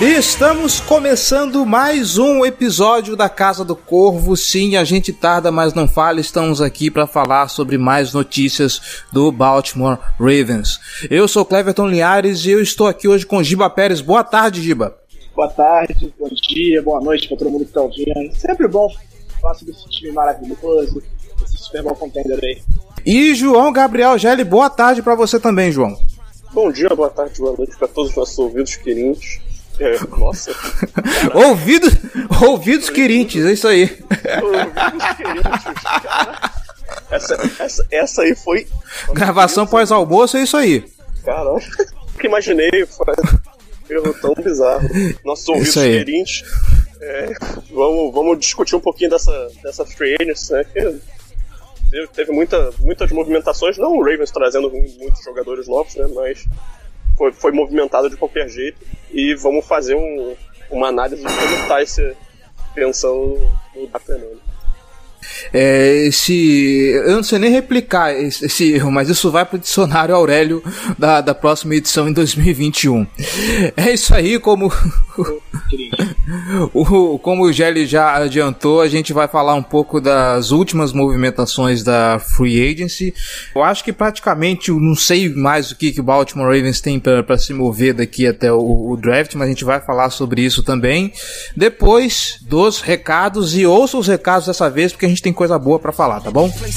E estamos começando mais um episódio da Casa do Corvo. Sim, a gente tarda, mas não falha. Estamos aqui para falar sobre mais notícias do Baltimore Ravens. Eu sou Cleverton Linhares e eu estou aqui hoje com Giba Pérez. Boa tarde, Giba. Boa tarde, bom dia, boa noite para todo mundo que está ouvindo. Sempre bom falar sobre esse time maravilhoso, esse Super Bowl contender aí. E João Gabriel Gelli, boa tarde para você também, João. Bom dia, boa tarde, boa noite para todos os nossos ouvidos queridos. É, nossa, Ouvidos, ouvidos querintes, é isso aí. ouvidos cara. Essa, essa, essa aí foi. Gravação pós-almoço, é isso aí. Caramba, nunca imaginei. Foi um erro tão bizarro. Nossos ouvidos queridos. É, vamos, vamos discutir um pouquinho dessa, dessa free agency, né? que Teve, teve muita, muitas movimentações, não o Ravens trazendo muitos jogadores novos, né? Mas foi, foi movimentado de qualquer jeito. E vamos fazer um, uma análise de como tá esse pensão no Dapenano. É, esse. Eu não sei nem replicar esse, esse erro, mas isso vai pro dicionário Aurélio da, da próxima edição em 2021. É isso aí, como. como o Gelli já adiantou, a gente vai falar um pouco das últimas movimentações da Free Agency. Eu acho que praticamente eu não sei mais o que, que o Baltimore Ravens tem para se mover daqui até o, o draft, mas a gente vai falar sobre isso também. Depois dos recados, e ouça os recados dessa vez, porque a gente tem coisa boa para falar, tá bom? Play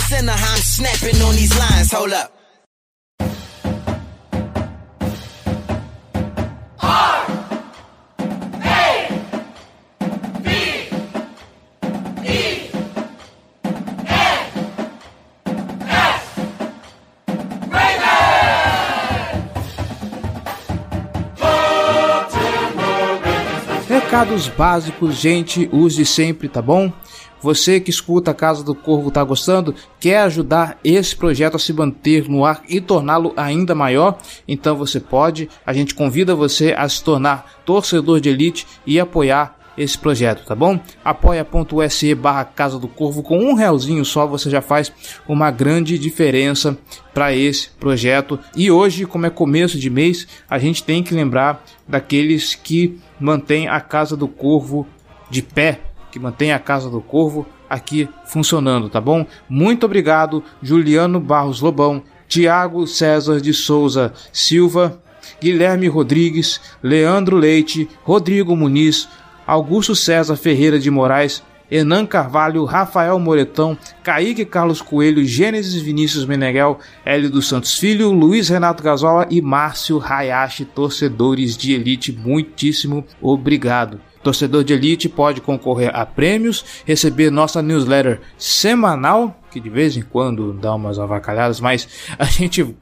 Recados básicos, gente, use sempre, tá bom? Você que escuta a Casa do Corvo tá gostando? Quer ajudar esse projeto a se manter no ar e torná-lo ainda maior? Então você pode. A gente convida você a se tornar torcedor de elite e apoiar esse projeto, tá bom? apoia.se barra Casa do Corvo com um realzinho só você já faz uma grande diferença para esse projeto. E hoje, como é começo de mês, a gente tem que lembrar daqueles que mantêm a Casa do Corvo de pé, que mantém a Casa do Corvo aqui funcionando, tá bom? Muito obrigado, Juliano Barros Lobão, Tiago César de Souza Silva, Guilherme Rodrigues, Leandro Leite, Rodrigo Muniz, Augusto César Ferreira de Moraes, Enan Carvalho, Rafael Moretão, Kaique Carlos Coelho, Gênesis Vinícius Meneghel, Hélio dos Santos Filho, Luiz Renato Gazola e Márcio Hayashi, torcedores de elite, muitíssimo obrigado. Torcedor de elite pode concorrer a prêmios, receber nossa newsletter semanal, que de vez em quando dá umas avacalhadas, mas a gente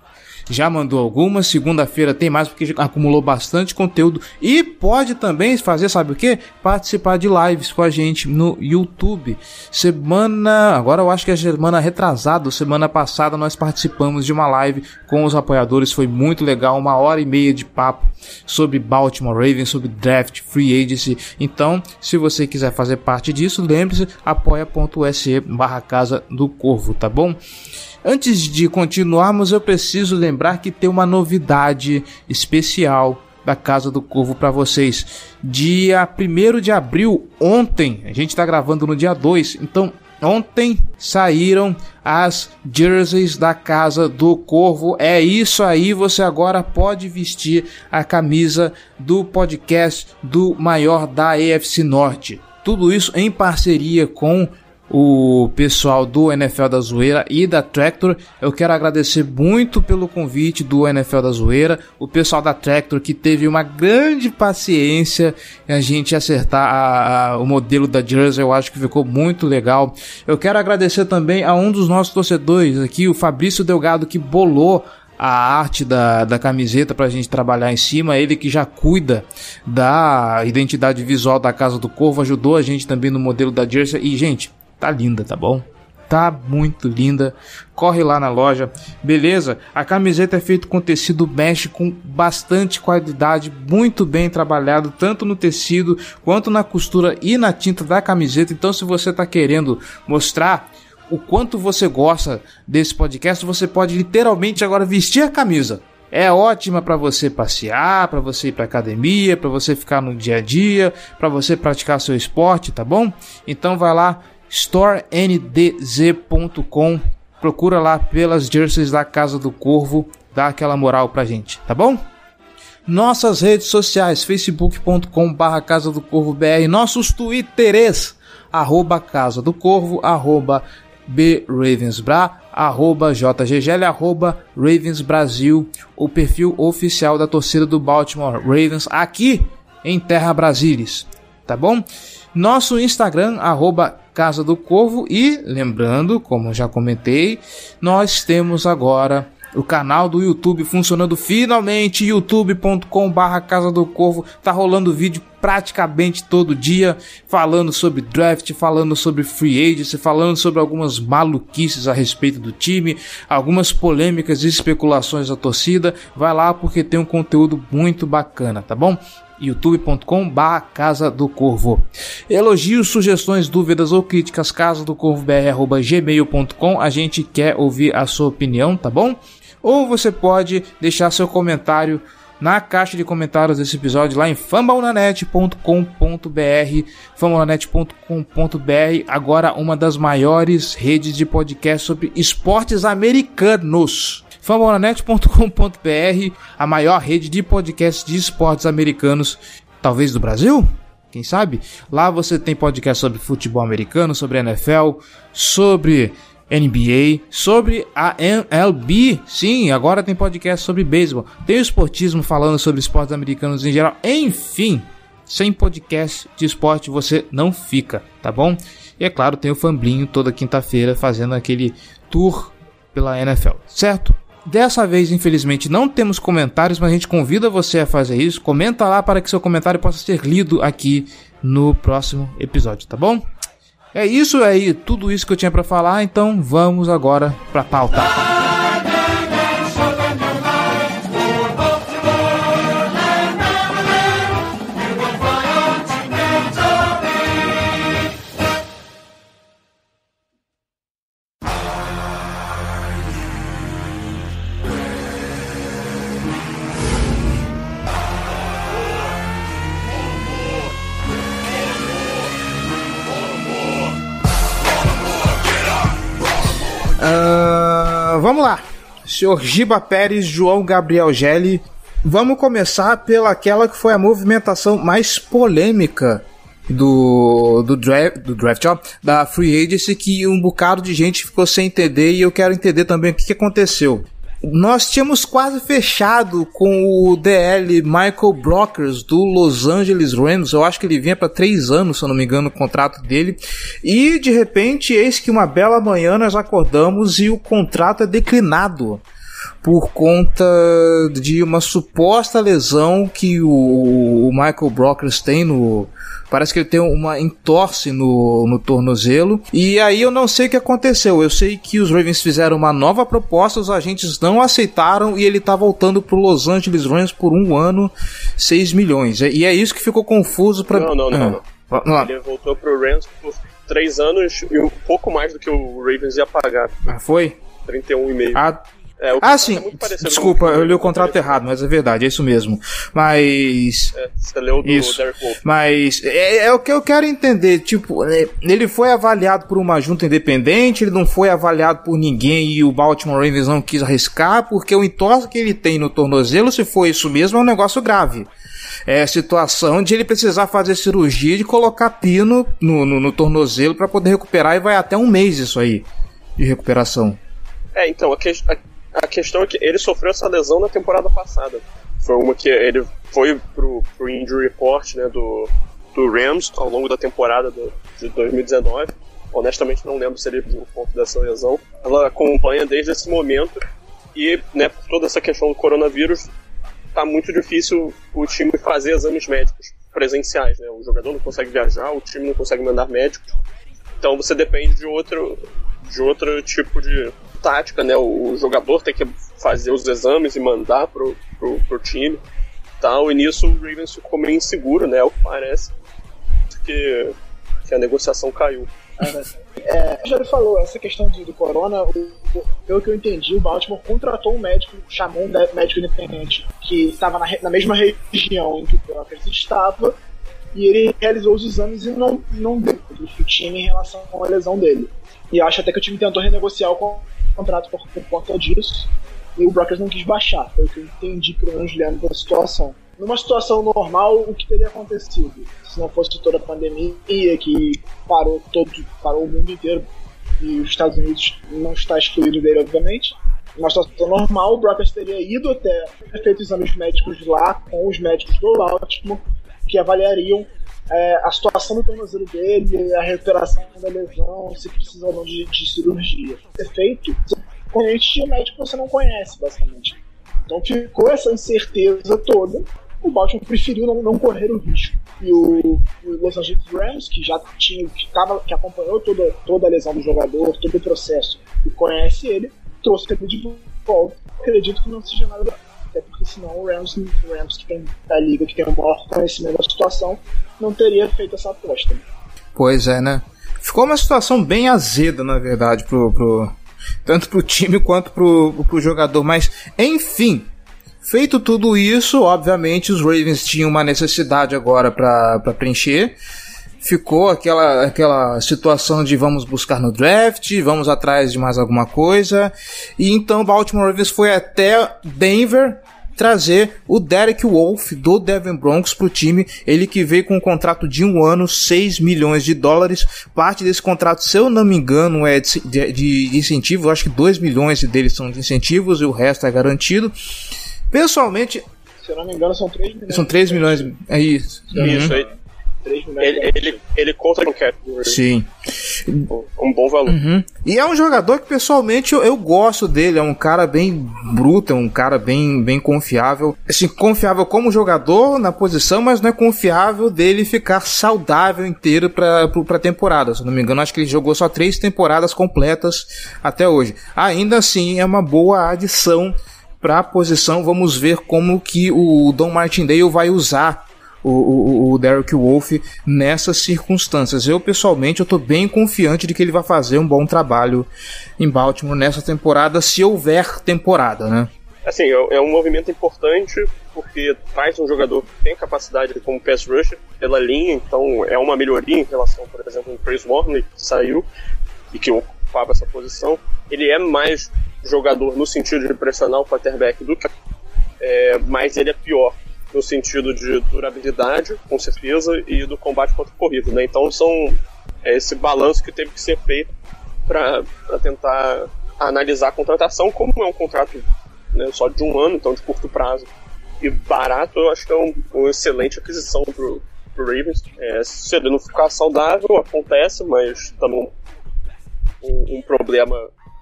já mandou algumas. Segunda-feira tem mais porque acumulou bastante conteúdo e pode também fazer, sabe o que? Participar de lives com a gente no YouTube. Semana, agora eu acho que é semana retrasada, semana passada nós participamos de uma live com os apoiadores, foi muito legal, uma hora e meia de papo sobre Baltimore Ravens, sobre draft, free agency. Então, se você quiser fazer parte disso, lembre-se apoia.se barra casa do corvo, tá bom? Antes de continuarmos, eu preciso lembrar que tem uma novidade especial da Casa do Corvo para vocês. Dia 1 de abril, ontem, a gente está gravando no dia 2, então ontem saíram as jerseys da Casa do Corvo. É isso aí, você agora pode vestir a camisa do podcast do maior da EFC Norte. Tudo isso em parceria com o pessoal do NFL da Zoeira e da Tractor. Eu quero agradecer muito pelo convite do NFL da Zoeira, o pessoal da Tractor que teve uma grande paciência em a gente acertar a, a, o modelo da Jersey, eu acho que ficou muito legal. Eu quero agradecer também a um dos nossos torcedores aqui, o Fabrício Delgado, que bolou a arte da, da camiseta pra gente trabalhar em cima. Ele que já cuida da identidade visual da Casa do Corvo, ajudou a gente também no modelo da Jersey. E, gente, tá linda, tá bom? Tá muito linda. Corre lá na loja. Beleza? A camiseta é feita com tecido mesh com bastante qualidade, muito bem trabalhado, tanto no tecido quanto na costura e na tinta da camiseta. Então, se você tá querendo mostrar o quanto você gosta desse podcast, você pode literalmente agora vestir a camisa. É ótima para você passear, para você ir para academia, para você ficar no dia a dia, para você praticar seu esporte, tá bom? Então vai lá storenddz.com, procura lá pelas jerseys da Casa do Corvo, dá aquela moral pra gente, tá bom? Nossas redes sociais, facebook.com barra Casa do Corvo BR, nossos twitters, arroba Casa do Corvo, arroba bravensbra, arroba jggl, arroba Ravens Brasil, o perfil oficial da torcida do Baltimore Ravens aqui em Terra Brasilis, tá bom? Nosso Instagram, arroba Casa do Corvo e, lembrando, como já comentei, nós temos agora o canal do YouTube funcionando finalmente, youtube.com barra Casa do Corvo, tá rolando vídeo praticamente todo dia, falando sobre draft, falando sobre free agency, falando sobre algumas maluquices a respeito do time, algumas polêmicas e especulações da torcida, vai lá porque tem um conteúdo muito bacana, tá bom? youtube.com Casa do Corvo. Elogios, sugestões, dúvidas ou críticas, casa do corvo gmail.com. A gente quer ouvir a sua opinião, tá bom? ou você pode deixar seu comentário na caixa de comentários desse episódio lá em fambonanet.com.br fambonanet.com.br agora uma das maiores redes de podcast sobre esportes americanos fambonanet.com.br a maior rede de podcasts de esportes americanos talvez do Brasil quem sabe? Lá você tem podcast sobre futebol americano, sobre NFL, sobre NBA, sobre a MLB. Sim, agora tem podcast sobre beisebol. Tem o esportismo falando sobre esportes americanos em geral. Enfim, sem podcast de esporte você não fica, tá bom? E é claro, tem o Famblinho toda quinta-feira fazendo aquele tour pela NFL, certo? Dessa vez, infelizmente, não temos comentários, mas a gente convida você a fazer isso. Comenta lá para que seu comentário possa ser lido aqui no próximo episódio, tá bom? É isso aí, tudo isso que eu tinha para falar, então vamos agora para pauta. vamos Senhor Giba Pérez, João Gabriel Gelli. Vamos começar pela aquela que foi a movimentação mais polêmica do, do, draft, do draft ó, da Free Agency que um bocado de gente ficou sem entender e eu quero entender também o que, que aconteceu nós tínhamos quase fechado com o DL Michael Brockers do Los Angeles Rams. Eu acho que ele vinha para três anos, se eu não me engano, o contrato dele. E de repente, eis que uma bela manhã nós acordamos e o contrato é declinado por conta de uma suposta lesão que o, o Michael Brockers tem no, Parece que ele tem uma entorse no, no tornozelo. E aí eu não sei o que aconteceu. Eu sei que os Ravens fizeram uma nova proposta, os agentes não aceitaram e ele tá voltando pro Los Angeles Rams por um ano, 6 milhões. E é isso que ficou confuso para Não, não, não, ah. não. Ele voltou pro Rams por 3 anos e um pouco mais do que o Ravens ia pagar. Ah, foi? 31,5. Ah, é, ah, sim. É Desculpa, eu li o contrato errado, mas é verdade, é isso mesmo. Mas. É, você leu do isso. Derek Wolf. Mas é, é, o que eu quero entender. Tipo, é, ele foi avaliado por uma junta independente, ele não foi avaliado por ninguém e o Baltimore Ravens não quis arriscar, porque o entorse que ele tem no tornozelo, se for isso mesmo, é um negócio grave. é, situação de ele precisar fazer cirurgia de colocar pino no, no, no tornozelo para poder recuperar e vai até um mês isso aí de recuperação. É, então, a, que, a, a, questão é que ele sofreu essa lesão na temporada passada. Foi uma que ele foi pro, pro injury report né, do, do Rams ao longo da temporada do, de 2019. Honestamente, não lembro se ele por conta dessa lesão. Ela acompanha desde esse momento e, né, por toda essa questão do coronavírus, tá muito difícil o time fazer exames médicos presenciais, né? O jogador não consegue viajar, o time não consegue mandar médicos. Então você depende de outro de outro tipo de tática, né? O jogador tem que fazer os exames e mandar pro, pro, pro time. Tal, e nisso o Ravens ficou meio inseguro, né? É o que parece que, que a negociação caiu. É, já falou, essa questão do, do corona, o, o, pelo que eu entendi, o Baltimore contratou um médico, chamou um médico independente que estava na, na mesma região em que o Brockers estava, e ele realizou os exames e não, não deu o time em relação à lesão dele. E acho até que o time tentou renegociar o contrato por, por conta disso, e o Brockers não quis baixar, foi o que eu entendi pelo menos lendo da situação. Numa situação normal, o que teria acontecido? Se não fosse toda a pandemia que parou todo, parou o mundo inteiro e os Estados Unidos não está excluído dele, obviamente. Numa situação normal, o Brockers teria ido até feito exames médicos lá com os médicos do Baltimore que avaliariam é, a situação do tornozelo dele, a recuperação da lesão, se precisa ou não de, de cirurgia. Ser feito, corrente de médico que você não conhece, basicamente. Então ficou essa incerteza toda. O Baltimore preferiu não, não correr o risco. E o, o, Los Angeles Rams, que já tinha, que, tava, que acompanhou toda, toda a lesão do jogador, todo o processo, e conhece ele, trouxe ele de volta. Acredito que não seja nada até porque senão o Rams, o Rams que tem da liga, que tem o maior conhecimento da situação, não teria feito essa aposta. Pois é, né? Ficou uma situação bem azeda, na verdade, pro, pro, tanto pro time quanto pro, pro jogador. Mas, enfim, feito tudo isso, obviamente os Ravens tinham uma necessidade agora para preencher. Ficou aquela, aquela situação de vamos buscar no draft, vamos atrás de mais alguma coisa. E então Baltimore Ravens foi até Denver trazer o Derek Wolf do Devon Broncos para o time. Ele que veio com um contrato de um ano, 6 milhões de dólares. Parte desse contrato, se eu não me engano, é de, de, de incentivo. Eu acho que 2 milhões deles são de incentivos e o resto é garantido. Pessoalmente. Se eu não me engano, são 3 milhões. São 3 milhões. É isso. Isso aí. Uhum. Ele, ele, ele conta com cap. Sim. Um bom valor. Uhum. E é um jogador que pessoalmente eu, eu, gosto dele. É um cara bem bruto, é um cara bem, bem confiável. Assim, confiável como jogador na posição, mas não é confiável dele ficar saudável inteiro pra, pra temporada. Se não me engano, acho que ele jogou só três temporadas completas até hoje. Ainda assim, é uma boa adição para a posição. Vamos ver como que o Don Martindale vai usar o, o, o Derek Wolf nessas circunstâncias. Eu, pessoalmente, eu tô bem confiante de que ele vai fazer um bom trabalho em Baltimore nessa temporada, se houver temporada, né? Assim, é, é um movimento importante porque traz um jogador que tem capacidade como pass rusher pela linha, então é uma melhoria em relação, por exemplo, ao Chris Warner, que saiu e que ocupava essa posição. Ele é mais jogador no sentido de pressionar o quarterback do que é, mas ele é pior no sentido de durabilidade, com certeza, e do combate contra o corrido. Né? Então são é esse balanço que teve que ser feito para tentar analisar a contratação, como é um contrato né, só de um ano, então de curto prazo, e barato, eu acho que é um, uma excelente aquisição para o Ravens. É, se ele não ficar saudável, acontece, mas também um, um problema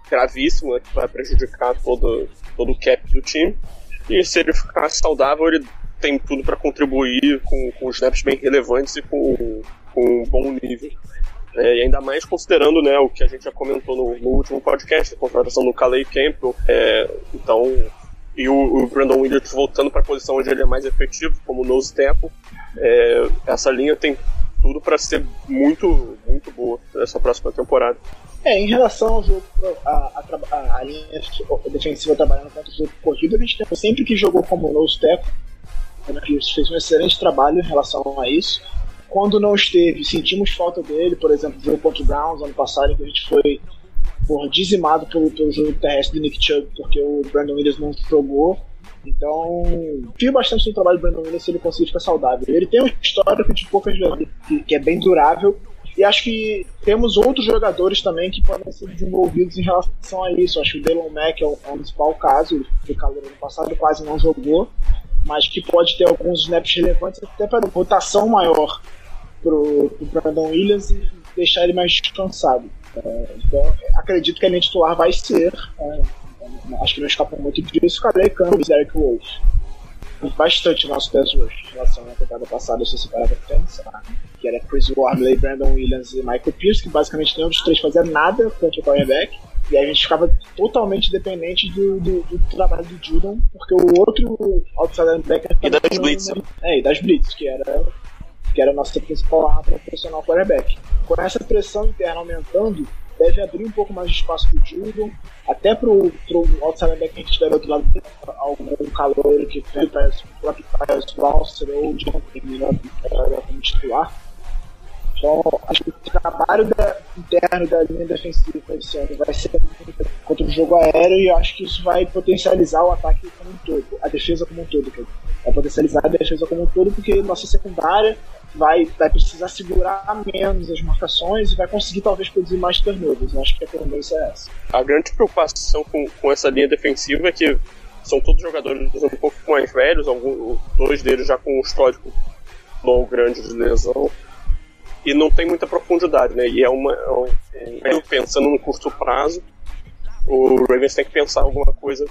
gravíssimo né, que vai prejudicar todo, todo o cap do time. E se ele ficar saudável, ele tem tudo para contribuir com, com snaps bem relevantes e com, com um bom nível. É, e ainda mais considerando né, o que a gente já comentou no, no último podcast, a contratação do Calais Campbell. É, então, e o, o, Brandon Williams voltando para a posição onde ele é mais efetivo, como nose tackle. É, essa linha tem tudo para ser muito, muito boa nessa próxima temporada. É, em relação ao jogo, a, a, a linha defensiva trabalhando contra o jogo corrido, a gente sempre que jogou como nose tackle, o Pierce fez um excelente trabalho em relação a isso. Quando não esteve, sentimos falta dele, por exemplo, no contra o Browns ano passado, em que a gente foi por, dizimado pelo, pelo jogo terrestre do Nick Chubb, porque o Brandon Williams não jogou. Então, confio bastante no trabalho do Brandon Williams se ele conseguir ficar saudável. Ele tem um histórico de poucas vezes que, é bem durável. E acho que temos outros jogadores também que podem ser desenvolvidos em relação a isso. Acho que o Delon Mack é o, é o principal caso. Ele foi calor ano passado, quase não jogou. Mas que pode ter alguns snaps relevantes até para rotação maior pro, pro Brandon Williams e deixar ele mais descansado. É, então, acredito que a linha titular vai ser. É, acho que não escapa muito disso. Calei Campos e Eric Wolf. Bastante nosso test rush em relação à temporada passada, se você parar pra pensar. Né? Que era Chris Wormley, Brandon Williams e Michael Pierce, que basicamente nenhum dos três fazia nada contra o quarterback. E a gente ficava totalmente dependente do, do, do trabalho do Judon, porque o outro outside linebacker... E das blitz. É, e das blitz, que era que era a nossa principal arma para pressionar o quarterback. Com essa pressão interna aumentando, deve abrir um pouco mais de espaço para o Judon, até para o outside linebacker que a gente do outro lado, algum calor que foi para o Tyus Walser ou o John como titular. Então, acho que o trabalho da, interno da linha defensiva esse ano vai ser contra o jogo aéreo e acho que isso vai potencializar o ataque como um todo, a defesa como um todo. Vai potencializar a defesa como um todo porque nossa secundária vai, vai precisar segurar menos as marcações e vai conseguir talvez produzir mais turnovers. Eu acho que a tendência é essa. A grande preocupação com, com essa linha defensiva é que são todos jogadores um pouco mais velhos, alguns, dois deles já com um histórico longo grande de lesão e não tem muita profundidade, né? E é uma, é um, pensando no curto prazo, o Ravens tem que pensar alguma coisa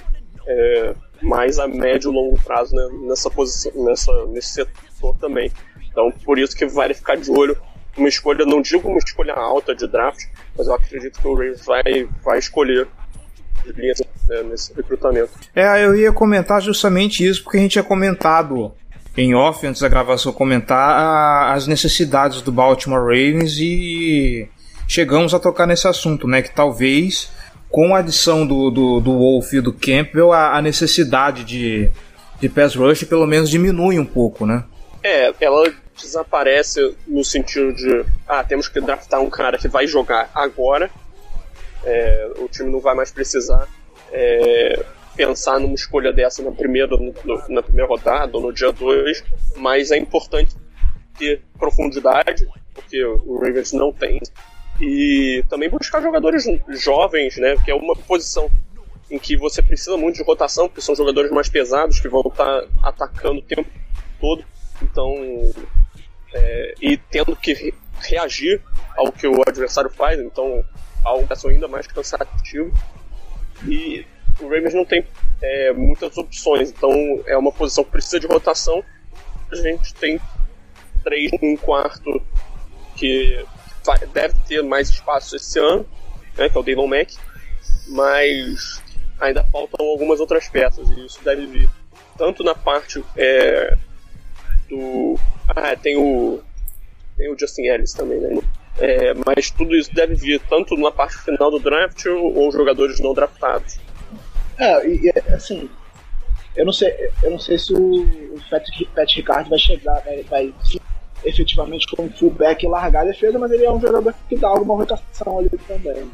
é, mais a médio e longo prazo né, nessa posição, nessa, nesse setor também. Então, por isso que vale ficar de olho. Uma escolha, não digo uma escolha alta de draft, mas eu acredito que o Ravens vai, vai escolher né, nesse recrutamento. É, eu ia comentar justamente isso, porque a gente tinha comentado em off, antes da gravação, comentar as necessidades do Baltimore Ravens e chegamos a tocar nesse assunto, né? Que talvez com a adição do, do, do Wolf e do Campbell, a, a necessidade de, de pass rush pelo menos diminui um pouco, né? É, ela desaparece no sentido de ah, temos que draftar um cara que vai jogar agora, é, o time não vai mais precisar é, pensar numa escolha dessa na primeira, no, na primeira rodada ou no dia 2, mas é importante ter profundidade, porque o Ravens não tem, e também buscar jogadores jovens, né, que é uma posição em que você precisa muito de rotação, porque são jogadores mais pesados que vão estar atacando o tempo todo. Então, é, e tendo que reagir ao que o adversário faz, então algo ainda mais cansativo. E o Ravens não tem é, muitas opções, então é uma posição que precisa de rotação. A gente tem três, um quarto que deve ter mais espaço esse ano, né, que é o Devon Mack, mas ainda faltam algumas outras peças e isso deve vir tanto na parte é, do. Ah, tem o. Tem o Justin Ellis também, né? É, mas tudo isso deve vir tanto na parte final do draft ou jogadores não draftados. É, e assim, eu não sei, eu não sei se o, o Pat, Pat vai chegar, vai, vai efetivamente como fullback e largar a defesa, mas ele é um jogador que dá alguma rotação ali também.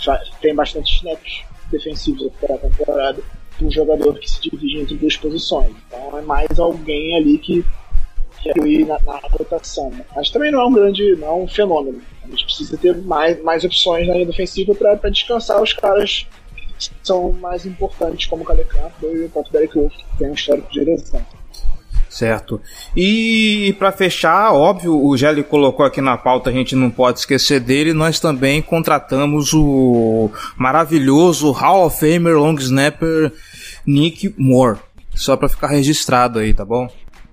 Já tem bastante snaps defensivos até a temporada um jogador que se divide entre duas posições. Então é mais alguém ali que quer ir na, na rotação. Mas também não é um grande, não é um fenômeno. A gente precisa ter mais, mais opções na linha defensiva para descansar os caras são mais importantes, como o Calecampo e o próprio Derek Wolf, que tem um histórico de direção. Certo. E, para fechar, óbvio, o Gelli colocou aqui na pauta, a gente não pode esquecer dele. Nós também contratamos o maravilhoso Hall of Famer long snapper Nick Moore. Só para ficar registrado aí, tá bom?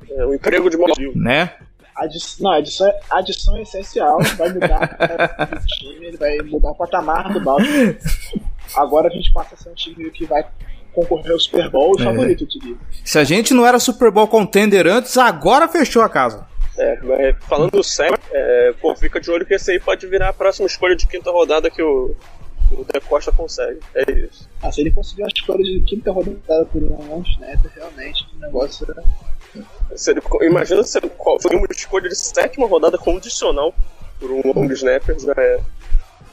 É um emprego de motivo. Né? Adição, não, adição, adição essencial, vai mudar o time, ele vai mudar o patamar do Baltimore. Agora a gente passa a ser um time que vai concorrer ao Super Bowl e é. favorito, eu diria. Se a gente não era Super Bowl contender antes, agora fechou a casa. É, falando sério, é, pô, fica de olho que esse aí pode virar a próxima escolha de quinta rodada que o, o De Costa consegue. É isso. Ah, se ele conseguir uma escolha de quinta rodada por um long snapper, realmente o negócio era. Se ele, imagina se foi uma escolha de sétima rodada condicional por um long snapper, já é.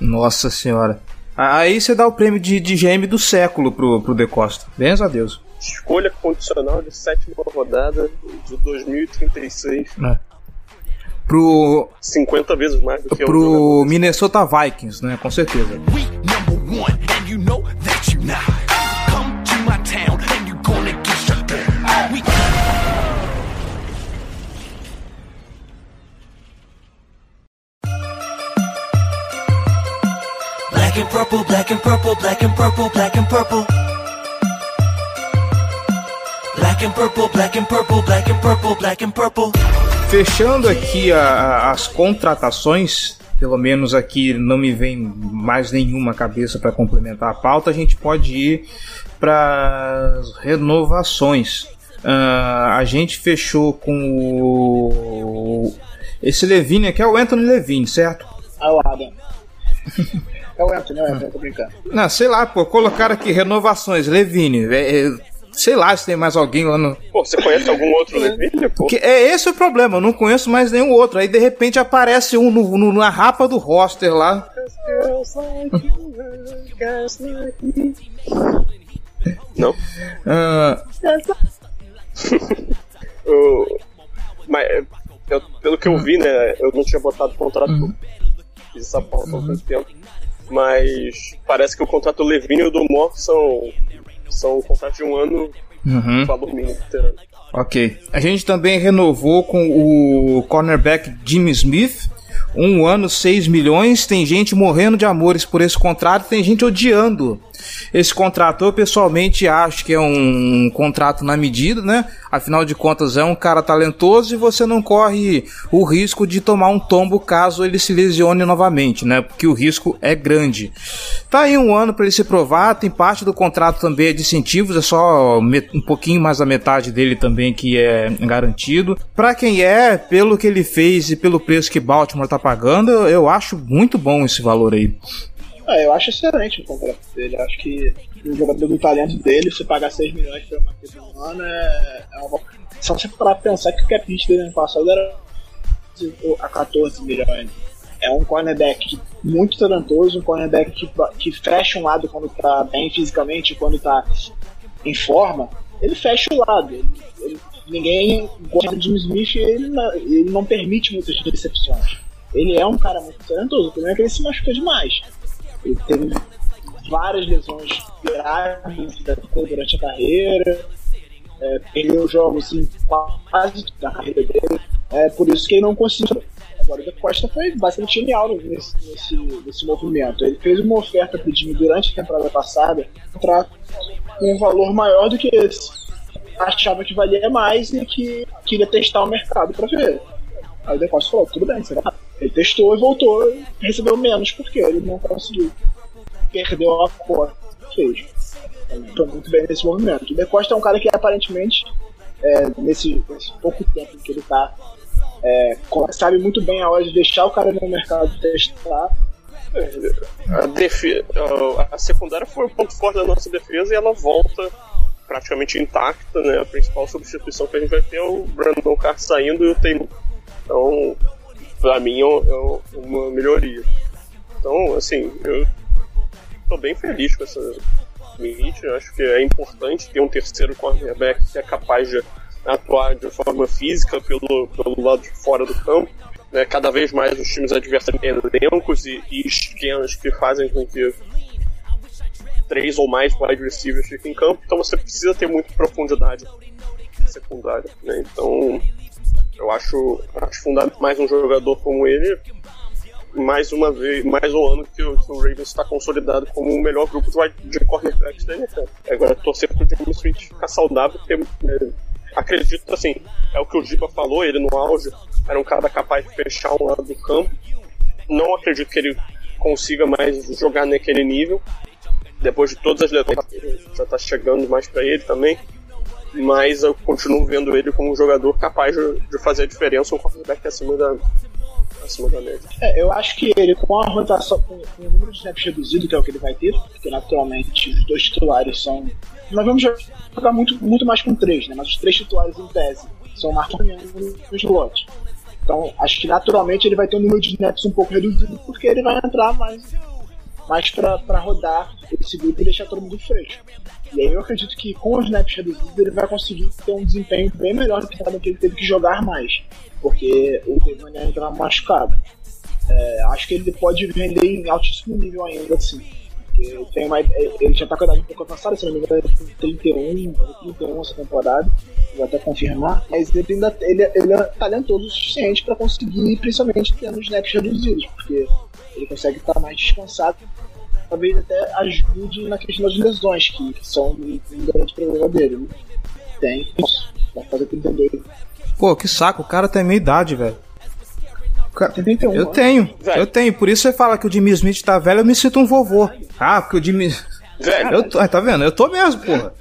Nossa senhora. Aí você dá o prêmio de, de GM do século pro, pro De Costa. Benza a Deus. escolha condicional de sétima rodada de 2036. É. Pro, 50 vezes mais do que o pro. Minnesota Vikings, né? Com certeza. We number one, and you know that you not. Black and purple, black and purple, black and purple, black and purple. Black and purple, black and purple, black and purple, black and purple. Fechando aqui a- a- as contratações, pelo menos aqui não me vem mais nenhuma cabeça para complementar a pauta, a gente pode ir para as renovações. Ah, a gente fechou com o. Esse Levine aqui é o Anthony Levine, certo? Ah, o Adam. É o Anthony, é o Anthony, tô brincando. Não, sei lá, pô, colocaram aqui renovações, Levine. é- sei lá se tem mais alguém lá no. Pô, você conhece algum outro Levine? Pô, Que é esse o problema, eu não conheço mais nenhum outro. Aí de repente aparece um no, no- na rapa do roster lá. Não? Ah, Eu- mas, eu- pelo que eu vi, né, eu não tinha botado contrato, fiz essa pauta há algum tempo, mas parece que o contrato do Levine e o do Moore são, são contratos de um ano, uhum. valor mínimo. Ok. A gente também renovou com o cornerback Jimmy Smith. Um ano, 6 milhões. Tem gente morrendo de amores por esse contrato, tem gente odiando esse contrato. Eu pessoalmente acho que é um contrato na medida, né? Afinal de contas, é um cara talentoso e você não corre o risco de tomar um tombo caso ele se lesione novamente, né? Porque o risco é grande. Tá aí um ano para ele se provar. Tem parte do contrato também é de incentivos, é só um pouquinho mais da metade dele também que é garantido. Para quem é, pelo que ele fez e pelo preço que Baltimore tá pagando, eu acho muito bom esse valor aí. Ah, eu acho excelente o contrato dele. Acho que o jogador do talento dele, se pagar 6 milhões por uma coisa no ano, é, é uma. Só você parar pensar que o cap hit dele ano passado era a 14 milhões. É um cornerback muito talentoso, um cornerback que, que fecha um lado quando tá bem fisicamente, quando tá em forma, ele fecha o lado. Ele- ele- ninguém gosta de Jimmy Smith e ele, não- ele não permite muitas recepções. Ele é um cara muito talentoso, o problema é que ele se machuca demais. Ele teve várias lesões graves durante a carreira, é, perdeu jogos em quase da carreira dele. É por isso que ele não conseguiu. Agora o Da Costa foi bastante genial nesse, nesse, nesse movimento. Ele fez uma oferta pro durante a temporada passada para um valor maior do que esse. Achava que valia mais e que queria testar o mercado para ver. Aí o Da Costa falou, tudo bem, você vai. Ele testou e voltou e recebeu menos porque ele não conseguiu. Perdeu a cota que fez. Foi muito bem nesse movimento. O De Costa é um cara que aparentemente, é, nesse, nesse pouco tempo que ele tá, é, sabe muito bem a hora de deixar o cara no mercado testar. A, defe- a- secundária foi o ponto forte da nossa defesa e ela volta praticamente intacta, né? A principal substituição que a gente vai ter é o Brandon Carr saindo e o Taylor. Então, pra mim é é uma melhoria. Então, assim, eu tô bem feliz com essa limite. Acho que é importante ter um terceiro cornerback que é capaz de atuar de forma física pelo, pelo lado de fora do campo. Né? Cada vez mais os times adversários têm elencos e, e esquemas que fazem com que três ou mais wide receivers fiquem em campo. Então você precisa ter muita profundidade secundária. Né? Então eu acho, acho fundamental mais um jogador como ele mais uma vez, mais um ano que o, que o Ravens está consolidado como o melhor grupo de, de cornerbacks da NFL. Agora torcer pro Jimmy Smith ficar saudável, porque é, acredito assim, é o que o Giba falou, ele no auge era um cara capaz de fechar um lado do campo. Não acredito que ele consiga mais jogar naquele nível. Depois de todas as lesões, já tá chegando mais para ele também. Mas eu continuo vendo ele como um jogador capaz de, fazer a diferença, um cornerback acima da, acima da média. É, eu acho que ele, com a rotação, com, com o número de snaps reduzido, que é o que ele vai ter, porque naturalmente os dois titulares são. Nós vamos jogar muito, muito mais com três, né? Mas os três titulares em tese são o Marcos e o slot. Então, acho que naturalmente ele vai ter um número de snaps um pouco reduzido, porque ele vai entrar mais mas para rodar esse grupo e deixar todo mundo fresco. E aí eu acredito que com os snaps reduzidos ele vai conseguir ter um desempenho bem melhor do que que ele teve que jogar mais, porque o Devanian estava machucado. É, acho que ele pode vender em altíssimo nível ainda assim. Tem uma, ele já está com a idade um pouco avançada, se não me engano, ele tem 31, 31 essa temporada, vou até confirmar, mas ele ainda ele, ele é talentoso o suficiente para conseguir, principalmente tendo os snaps reduzidos, porque ele consegue estar mais descansado talvez até ajude na questão das lesões, que, são um grande problema dele. Né? Tem, vai fazer 32. Pô, que saco, o cara tem meia idade, velho. Cara, tem 31, eu tenho, Velho. eu tenho. Por isso você fala que o Jimmy Smith tá velho, eu me sinto um vovô. Ah, porque o Jimmy. Velho, Eu tô, ah, tá vendo? Eu tô mesmo, porra.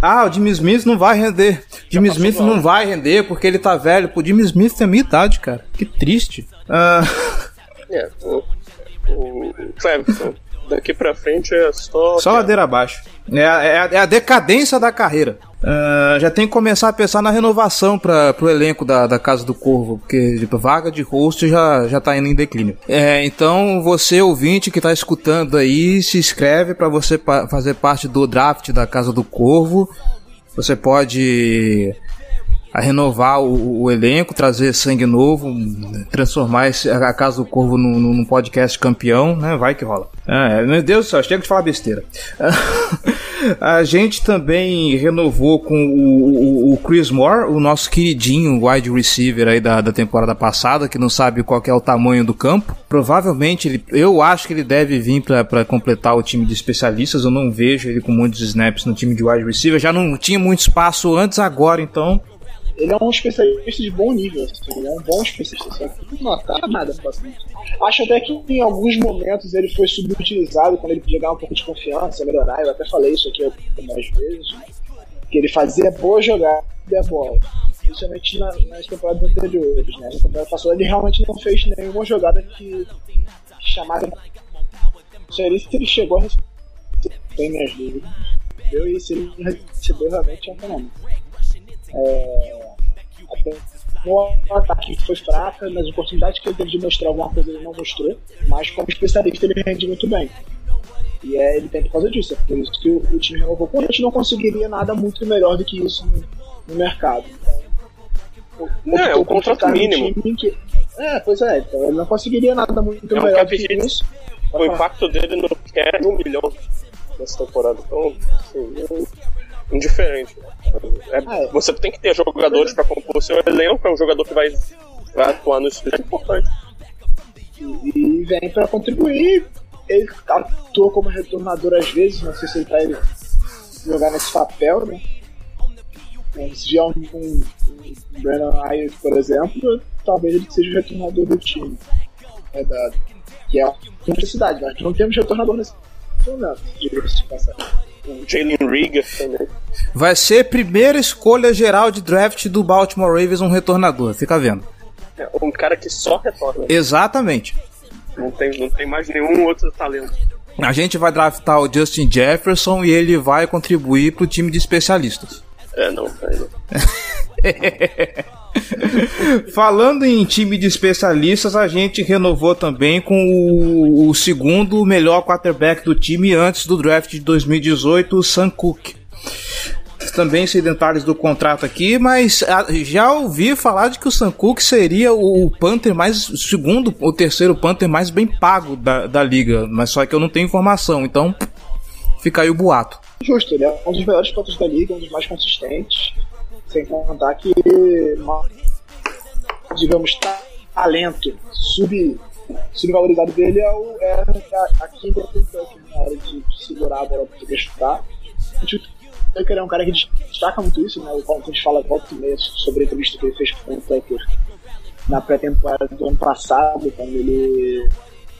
Ah, o Jimmy Smith não vai render. Jimmy Smith não vai render porque ele tá velho. Pô, Jimmy Smith tem a minha idade, cara. Que triste. Ah, é, o, o Cleverton, daqui pra frente é só. só ladeira abaixo. É, a- é é a decadência da carreira. Ah, já tem que começar a pensar na renovação para pro elenco da, da Casa do Corvo, porque tipo, vaga de host já, já tá indo em declínio. É, então, você ouvinte que tá escutando aí, se inscreve para você pa- fazer parte do draft da Casa do Corvo. Você pode a renovar o, o elenco, trazer sangue novo, transformar esse, a Casa do Corvo num, num podcast campeão, né? Vai que rola. Ah, meu Deus do céu, chega de falar besteira. a gente também renovou com o, o- o Chris Moore, o nosso queridinho wide receiver aí da, da temporada passada, que não sabe qual é o tamanho do campo. Provavelmente, ele, eu acho que ele deve vir para completar o time de especialistas. Eu não vejo ele com muitos snaps no time de wide receiver. Já não tinha muito espaço antes, agora então Ele é um especialista de bom nível, assim, ele é um bom especialista, só que não tá nada bastante. Acho até que em alguns momentos ele foi subutilizado quando ele podia ganhar um pouco de confiança, melhorar. Eu até falei isso aqui algumas vezes, né? que ele fazia boa jogada e a bola. Principalmente na, nas temporadas anteriores, né? Na temporada passada ele realmente não fez nenhuma jogada que chamada. Seria se ele chegou a receber. Tem minhas dúvidas. Eu e se ele recebeu realmente é um fenômeno. É, no ataque foi fraca, nas oportunidades que ele teve de mostrar alguma coisa ele não mostrou, mas como especialista ele rende muito bem. E é, ele tem por causa disso, é por isso que o, o time renovou com ele. A gente não conseguiria nada muito melhor do que isso no, no mercado. Então, É, optou o contrato mínimo. que- É, pois é, então ele não conseguiria nada muito É um melhor do que isso. O impacto dele no é de um milhão nessa temporada. Então, assim, é indiferente. É, É. Você tem que ter jogadores pra compor seu elenco, é um jogador que vai, vai atuar no estilo é importante. e vem pra contribuir. Ele atua como retornador às vezes, não sei se ele vai jogar nesse papel, né? Se vier um, um, um Brandon Ayers, por exemplo, talvez ele seja o retornador do time. É dado. Que é uma necessidade, mas não temos retornador nesse momento, diga-se de passagem. O Jalen Rieger também. vai ser primeira escolha geral de draft do Baltimore Ravens um retornador. Fica vendo. É um cara que só retorna. Exatamente. Não tem, não tem mais nenhum outro talento. A gente vai draftar o Justin Jefferson e ele vai contribuir pro time de especialistas. É, não, é, não. Falando em time de especialistas, a gente renovou também com o, o segundo melhor quarterback do time antes do draft de 2018, o Sam Cook. Também sem detalhes do contrato aqui, mas ah, já ouvi falar de que o Sam Cook seria o, Panther mais. segundo ou terceiro Panther mais bem pago da, da liga, mas só que eu não tenho informação, então fica aí o boato. Justo, ele é um dos melhores pontos da liga, um dos mais consistentes. Sem contar que, digamos, ta- talento sub, subvalorizado dele é, o, é a, a quinta na hora de segurar a bola para poder chutar. O Tucker é um cara que destaca muito isso, né? O Paulo a gente fala volta e meia sobre a entrevista que ele fez com o Tucker na pré-temporada do ano passado, quando ele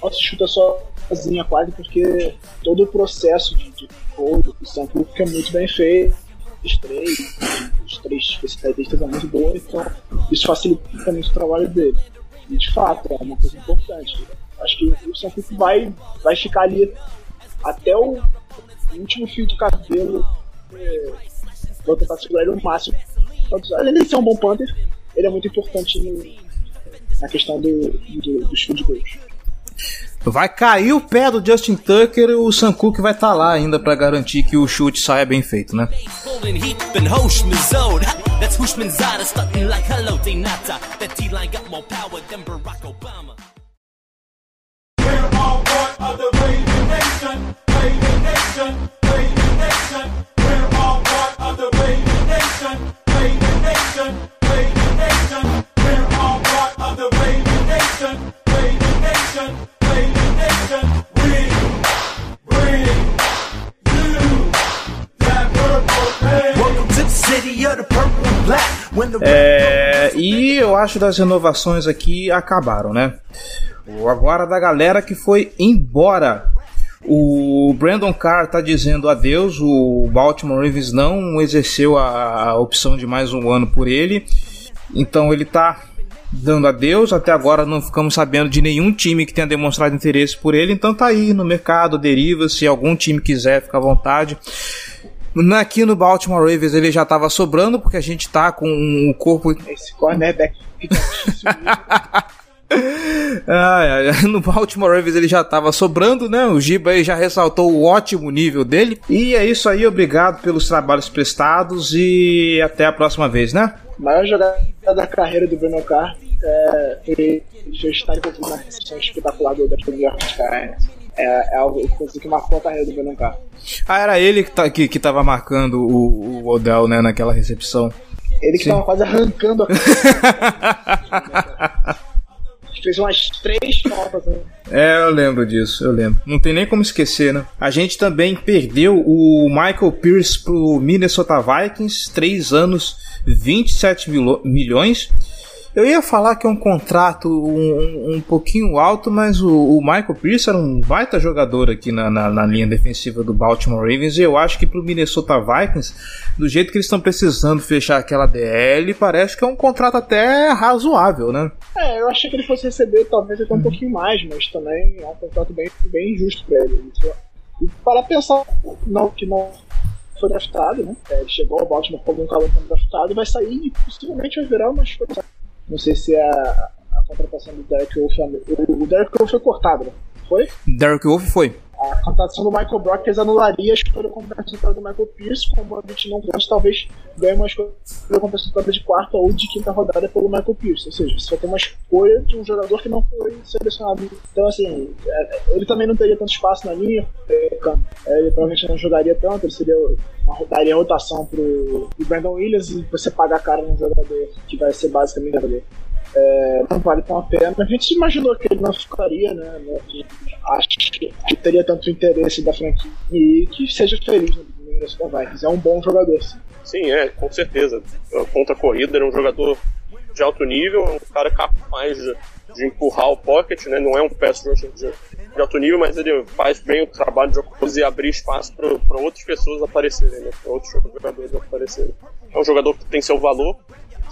nossa, chuta sozinha quase porque todo o processo de, de code do Cook é muito bem feito. Os três, os três especialistas são muito bons, então isso facilita muito o trabalho dele. E de fato, é uma coisa importante. Acho que o Cook vai, vai ficar ali até o último fio de cabelo. É, vou tentar segurar ele o máximo. Além de ser um bom punter, ele é muito importante no- na questão do, do, dos field goals. Vai cair o pé do Justin Tucker e o Sam Cooke vai estar tá lá ainda para garantir que o chute saia bem feito, né? É, e eu acho das renovações aqui acabaram, né? Agora da galera que foi embora. O Brandon Carr tá dizendo adeus. O Baltimore Ravens não exerceu a, a opção de mais um ano por ele. Então ele tá dando adeus. Até agora não ficamos sabendo de nenhum time que tenha demonstrado interesse por ele. Então tá aí no mercado, deriva. Se algum time quiser, fica à vontade. Aqui no Baltimore Ravens ele já estava sobrando, porque a gente tá com o corpo. Esse cornerback fica ah, no Baltimore Ravens ele já estava sobrando, né? O Giba aí já ressaltou o ótimo nível dele. E é isso aí, obrigado pelos trabalhos prestados e até a próxima vez, né? maior jogada da carreira do Bruno Carr é, foi estar envolvido na recepção espetacular do New York Giants. É, é algo que marcou a carreira do Bruno Carr. Ah, era ele que, tá, que, que tava marcando o, o Odell, né, naquela recepção. Ele que Sim. tava quase arrancando a fez umas três faltas. Né? É, eu lembro disso, eu lembro. Não tem nem como esquecer, né? A gente também perdeu o Michael Pierce pro Minnesota Vikings, três anos, 27 milhões. Eu ia falar que é um contrato um, um pouquinho alto, mas o, o, Michael Pierce era um baita jogador aqui na, na, na, linha defensiva do Baltimore Ravens. E eu acho que pro Minnesota Vikings, do jeito que eles estão precisando fechar aquela DL, parece que é um contrato até razoável, né? É, eu achei que ele fosse receber talvez até um uhum. pouquinho mais, mas também é um contrato bem, bem injusto para ele. E para pensar não, que não foi draftado, né? É, ele chegou ao Baltimore como um calor draftado e vai sair e possivelmente vai virar uma escolha não sei se é a, a contratação do Derek Wolf. O, o Derek Wolf foi cortado, né? Foi? Derek Wolf foi. A contratação do Michael Brock eles anularia a escolha compensatória do Michael Pierce, como a gente não gosta, talvez ganhe uma escolha compensatória de quarta ou de quinta rodada pelo Michael Pierce. Ou seja, você vai ter uma escolha de um jogador que não foi selecionado. Então, assim, é, ele também não teria tanto espaço na linha, é, ele provavelmente não jogaria tanto, ele seria uma, rotação pro, Brandon Williams e você pagar a cara num jogador que vai ser basicamente. É, não vale tão a pena. A gente imaginou que ele não ficaria, né? Acho que teria tanto interesse da franquia e que seja feliz no Minnesota Vikings. É um bom jogador, sim. Sim, é, com certeza. Contra a corrida, ele é um jogador de alto nível, um cara capaz de, de empurrar o pocket, né? Não é um pass rusher de, de, alto nível, mas ele faz bem o trabalho de e abrir espaço para outras pessoas aparecerem, né? Para outros jogadores aparecerem. É um jogador que tem seu valor,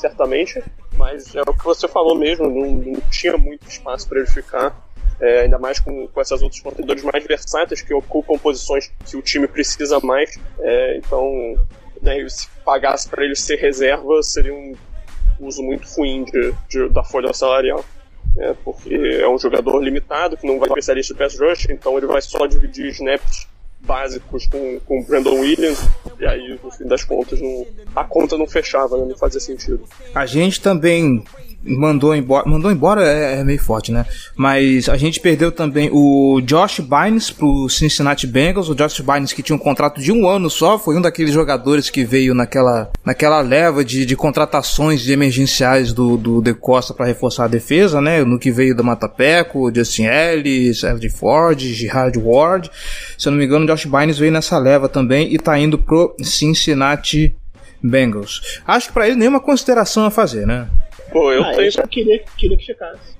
certamente, mas é o que você falou mesmo, não, não tinha muito espaço para ele ficar. É, ainda mais com, com essas outros contendores mais versáteis que ocupam posições que o time precisa mais. É, então, né, se pagasse para ele ser reserva, seria um uso muito ruim de, de da folha salarial. É, porque é um jogador limitado, que não vai ser especialista em pass rush, então ele vai só dividir snaps básicos com, com o Brandon Williams, e aí, no fim das contas, não, a conta não fechava, né? não fazia sentido. A gente também mandou embora. Mandou embora é, é, meio forte, né? Mas a gente perdeu também o Josh Bynes pro Cincinnati Bengals. O Josh Bynes que tinha um contrato de um ano só, foi um daqueles jogadores que veio naquela, naquela leva de, de contratações de emergenciais do, do De Costa para reforçar a defesa, né? No que veio da Matapeco, Justin Ellis, Eddie Ford, Gerard Ward. Se eu não me engano, o Josh Bynes veio nessa leva também e tá indo pro Cincinnati Bengals. Acho que para ele nenhuma consideração a fazer, né? Pô, eu ah, tenho. Eu só queria, queria que ficasse.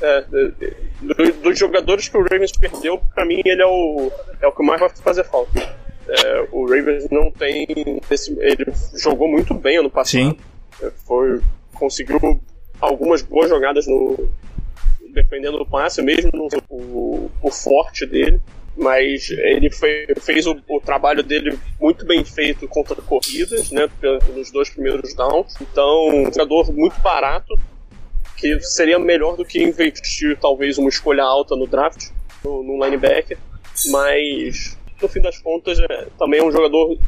É, do, dos jogadores que o Ravens perdeu, pra mim ele é o, é o que mais vai fazer falta. É, o Ravens não tem. Esse, ele jogou muito bem ano passado. Sim. É, foi, conseguiu algumas boas jogadas no, defendendo o passe, mesmo no o, o forte dele. Mas ele foi, fez o, o, trabalho dele muito bem feito contra corridas, né? Nos dois primeiros downs. Então, um jogador muito barato, que seria melhor do que investir talvez uma escolha alta no draft. no, no linebacker, mas no fim das contas é, também é um jogador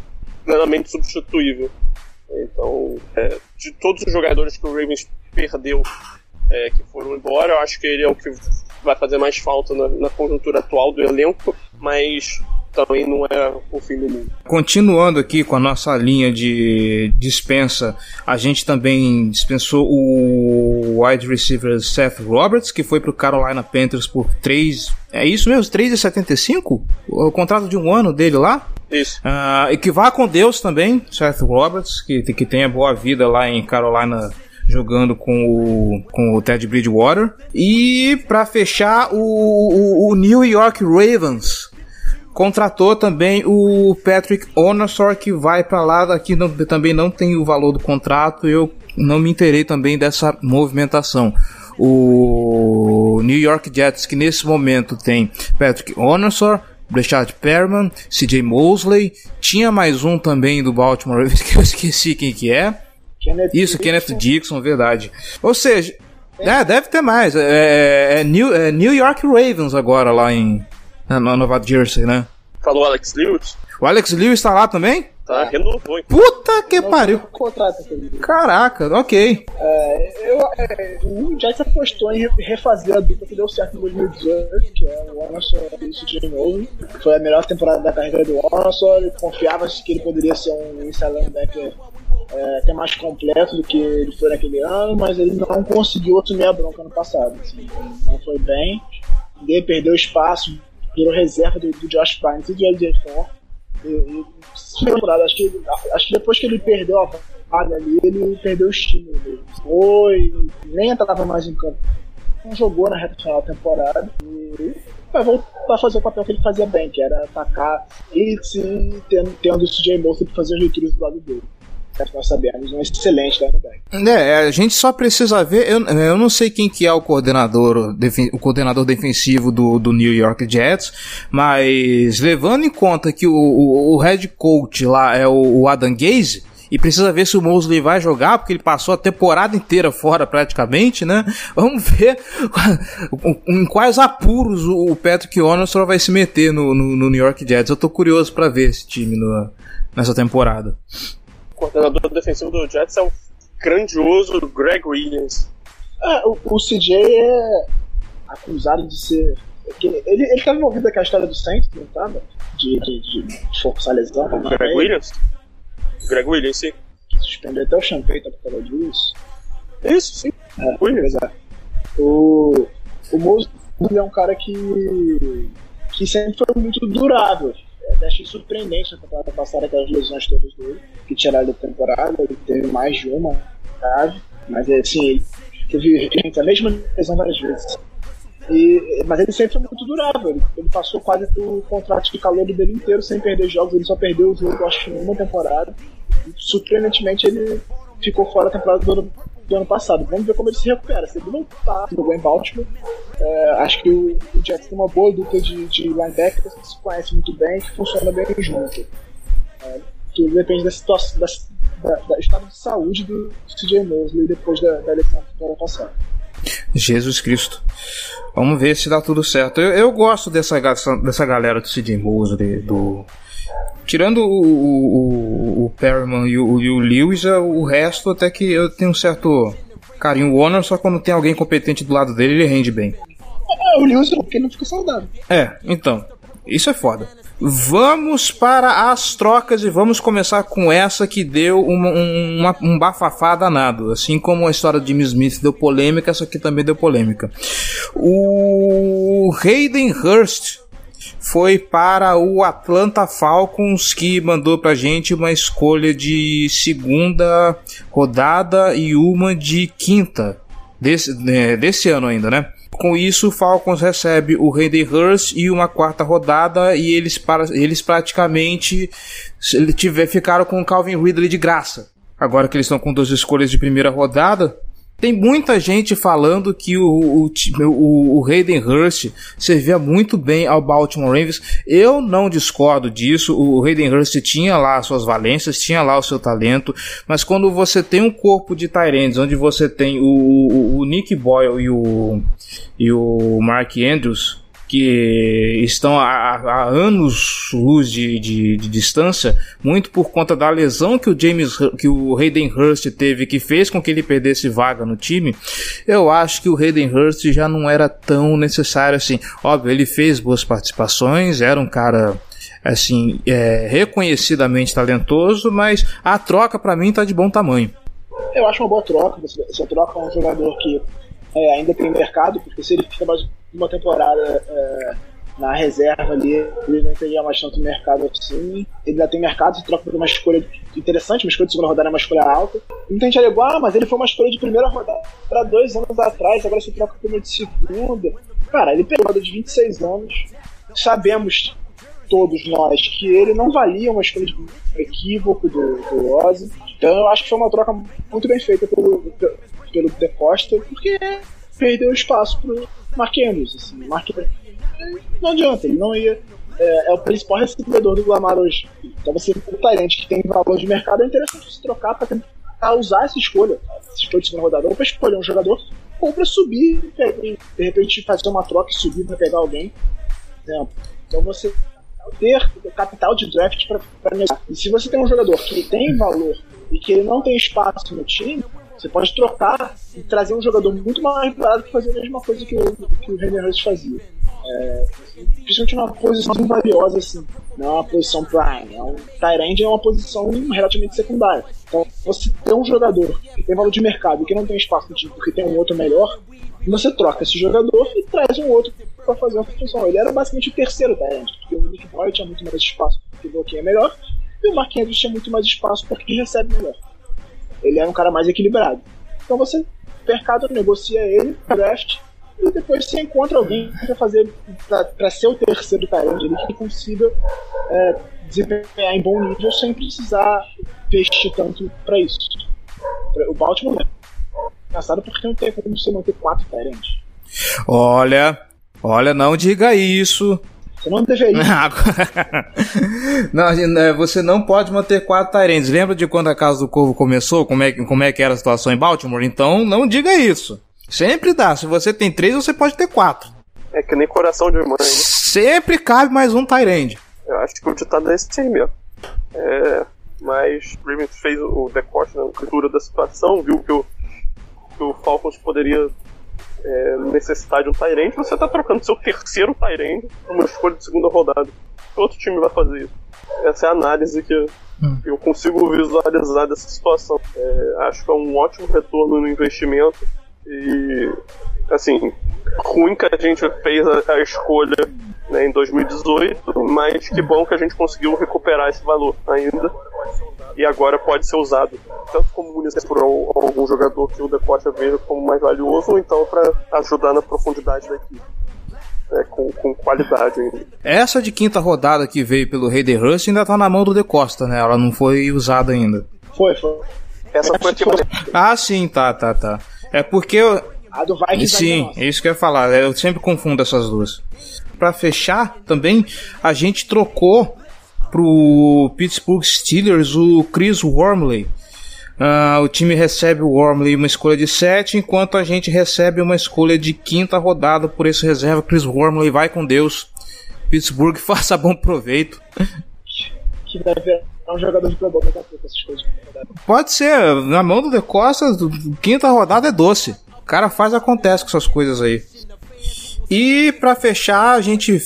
plenamente substituível. Então, é, de todos os jogadores que o Ravens perdeu, é, que foram embora, eu acho que ele é o que vai fazer mais falta na, na conjuntura atual do elenco, mas também não é o fim do mundo. Continuando aqui com a nossa linha de dispensa, a gente também dispensou o wide receiver Seth Roberts, que foi para o Carolina Panthers por 3. É isso mesmo? 3,75? O contrato de um ano dele lá? Isso. Uh, e que vá com Deus também, Seth Roberts, que, que tenha boa vida lá em Carolina jogando com o, com o Ted Bridgewater. E para fechar, o, o, o, New York Ravens contratou também o Patrick Onorsor, que vai para lá. Aqui não, também não tem o valor do contrato. Eu não me interei também dessa movimentação. O New York Jets, que nesse momento tem Patrick Onorsor, Breshad Perman, CJ Mosley, tinha mais um também do Baltimore Ravens que eu esqueci quem que é. Kenneth Isso, Dixon. Kenneth Dixon, verdade. Ou seja, é, é deve ter mais. É, é, New, é New York Ravens agora lá em na Nova Jersey, né? Falou Alex Lewis. O Alex Lewis tá lá também? Tá, renovou. Hein? Puta que pariu. Contrato, Caraca, ok. É, eu, é, o Jets apostou em refazer a dupla que deu certo em 2018, que é o Anderson e o CJ Nolan. Foi a melhor temporada da carreira do Anderson. Ele confiava que ele poderia ser um inside linebacker é, até mais completo do que ele foi naquele ano, mas ele não conseguiu assumir a bronca no passado. Assim, não foi bem, ele perdeu espaço, virou reserva do, do Josh Pines e do LJ Ford. acho que, acho que depois que ele perdeu a vaga ali, ele perdeu o estímulo dele. Foi, nem entrava mais em campo. Não jogou na reta final da temporada e vai voltar a fazer o papel que ele fazia bem, que era atacar e sim, tendo, tendo o CJ Mosley para fazer os retiros do lado dele nós sabemos, um excelente linebacker. É, a gente só precisa ver, eu, eu não sei quem que é o coordenador, o coordenador defensivo do, do New York Jets, mas levando em conta que o, o, o head coach lá é o, o Adam Gaze, e precisa ver se o Mosley vai jogar, porque ele passou a temporada inteira fora praticamente, né? Vamos ver em quais apuros o Patrick Onosor vai se meter no, no, no, New York Jets. Eu tô curioso para ver esse time no, nessa temporada coordenador defensivo do Jets é o grandioso Greg Williams. É, o, o CJ é acusado de ser. Ele, ele, ele tava envolvido com a história do Saints, não tava? De, de, de forçar lesão. Greg Williams? Greg Williams, sim. Suspendeu até o Champagne por causa disso. Isso, sim. É, Williams. É. O, o Mosley é um cara que, que sempre foi muito durável até achei surpreendente na temporada passada aquelas lesões todas dele, que tiraram da temporada, ele teve mais de uma grave, mas assim, ele teve a mesma lesão várias vezes. E, mas ele sempre foi muito durável, ele, ele passou quase o contrato de calor dele inteiro sem perder jogos, ele só perdeu o jogo, acho que em uma temporada. E, surpreendentemente ele ficou fora da temporada ano do ano passado. Vamos ver como ele se recupera. Se ele voltar, jogou em Baltimore, é, acho que o, o Jets tem uma boa dupla de, de linebackers que se conhece muito bem que funciona bem junto. É, tudo depende da situação, da, da, da, estado de saúde do CJ Mosley depois da, da lesão do ano passado. Jesus Cristo. Vamos ver se dá tudo certo. Eu, eu gosto dessa, dessa galera do CJ Mosley, do Tirando o, o, o Perryman e o, e o Lewis, é o resto até que eu tenho um certo carinho. O Honor, só quando tem alguém competente do lado dele, ele rende bem. É, o Lewis porque não fica saudável. É, então. Isso é foda. Vamos para as trocas e vamos começar com essa que deu uma, uma, um bafafá danado. Assim como a história de Jimmy Smith deu polêmica, essa aqui também deu polêmica. O Hayden Hurst foi para o Atlanta Falcons, que mandou pra gente uma escolha de segunda rodada e uma de quinta desse, né, desse ano ainda, né? Com isso, o Falcons recebe o Hayden Hurst e uma quarta rodada e eles, para, eles praticamente tiver, ficaram com o Calvin Ridley de graça. Agora que eles estão com duas escolhas de primeira rodada, tem muita gente falando que o, o, o, o Hayden Hurst servia muito bem ao Baltimore Ravens. Eu não discordo disso. O Hayden Hurst tinha lá suas valências, tinha lá o seu talento, mas quando você tem um corpo de Tyrands, onde você tem o, o, o Nick Boyle e o, e o Mark Andrews, que estão há, há anos luz de, de, de, distância, muito por conta da lesão que o James, que o Hayden Hurst teve, que fez com que ele perdesse vaga no time. Eu acho que o Hayden Hurst já não era tão necessário assim. Óbvio, ele fez boas participações, era um cara assim é, reconhecidamente talentoso, mas a troca para mim tá de bom tamanho. Eu acho uma boa troca. Você, troca um jogador que é, ainda tem mercado, porque se ele fica mais uma temporada é, na reserva ali, ele não teria mais tanto mercado assim. Ele ainda tem mercado, você troca por uma escolha interessante, uma escolha de segunda rodada é uma escolha alta. Muita gente alegou, ah, mas ele foi uma escolha de primeira rodada para dois anos atrás, agora você troca por uma de segunda. Cara, ele pegou de 26 anos, sabemos todos nós que ele não valia uma escolha de equívoco do, do Ozzy. Então eu acho que foi uma troca muito bem feita pelo, pelo De Costa, porque perdeu espaço pro Mark Andrews. Assim. Mark não adianta, ele não ia. É, é o principal recebedor do Lamar hoje. Então você o Tyrant que tem valor de mercado é interessante se trocar para tentar usar essa escolha, essa escolha de segunda rodada, ou para escolher um jogador, ou para subir, de repente fazer uma troca e subir para pegar alguém. Né? Então você ter capital de draft para negar. E se você tem um jogador que tem valor e que ele não tem espaço no time, você pode trocar e trazer um jogador muito mais barato que fazer a mesma coisa que o, que o Henry Hurst fazia. É, principalmente uma posição valiosa assim, não é uma posição prime. É um Tyrande é uma posição relativamente secundária. Então, você tem um jogador que tem valor de mercado e que não tem espaço no time porque tem um outro melhor, você troca esse jogador e traz um outro para fazer uma função. Ele era basicamente o terceiro Tyrande, porque o Nick Boy tinha muito mais espaço porque o bloqueio é melhor, e o Mark Andrews tinha muito mais espaço porque recebe melhor. Ele era um cara mais equilibrado. Então você, mercado, negocia ele, draft, e depois você encontra alguém para fazer, para ser o terceiro Tyrande ele que consiga é, desempenhar em bom nível sem precisar investir tanto para isso. O Baltimore é engraçado porque não tem como você manter quatro Tyrands. Olha, olha, não diga isso. Você não é, você não pode manter quatro Tyrants. Lembra de quando a Casa do Corvo começou? Como é, como é que era a situação em Baltimore? Então, não diga isso. Sempre dá. Se você tem três, você pode ter quatro. É que nem coração de mãe. Né? Sempre cabe mais um Tyrande. Eu acho que o ditado é esse time, ó. É, mas o Ravens fez o decote na cultura da situação, viu que o, que o Falcons poderia é, necessitar de um Tyrande, você está trocando seu terceiro Tyrande por uma escolha de segunda rodada. Que outro time vai fazer isso? Essa é a análise que hum. eu consigo visualizar dessa situação. É, acho que é um ótimo retorno no investimento e, assim, ruim que a gente fez a, a escolha né, em 2018, mas que bom que a gente conseguiu recuperar esse valor ainda e agora pode ser usado tanto como munição por algum jogador que o Decosta veja como mais valioso, ou então para ajudar na profundidade da equipe. É, com, com, qualidade ainda. Essa de quinta rodada que veio pelo Rei de Rust ainda tá na mão do De Costa, né? Ela não foi usada ainda. Foi, foi. Essa foi tipo. Ah, sim, tá, tá, tá. É porque eu. A do Vikings Sim, é isso que eu ia falar. Eu sempre confundo essas duas. Para fechar, também a gente trocou pro Pittsburgh Steelers o Chris Wormley. Uh, o time recebe o Wormley uma escolha de 7, enquanto a gente recebe uma escolha de quinta rodada por esse reserva. Chris Wormley vai com Deus. Pittsburgh faça bom proveito. Que deve ser um jogador de Pro daqui a pouco, essas coisas. Pode ser, na mão do De Costa, quinta rodada é doce. O cara faz acontece com essas coisas aí. E para fechar, a gente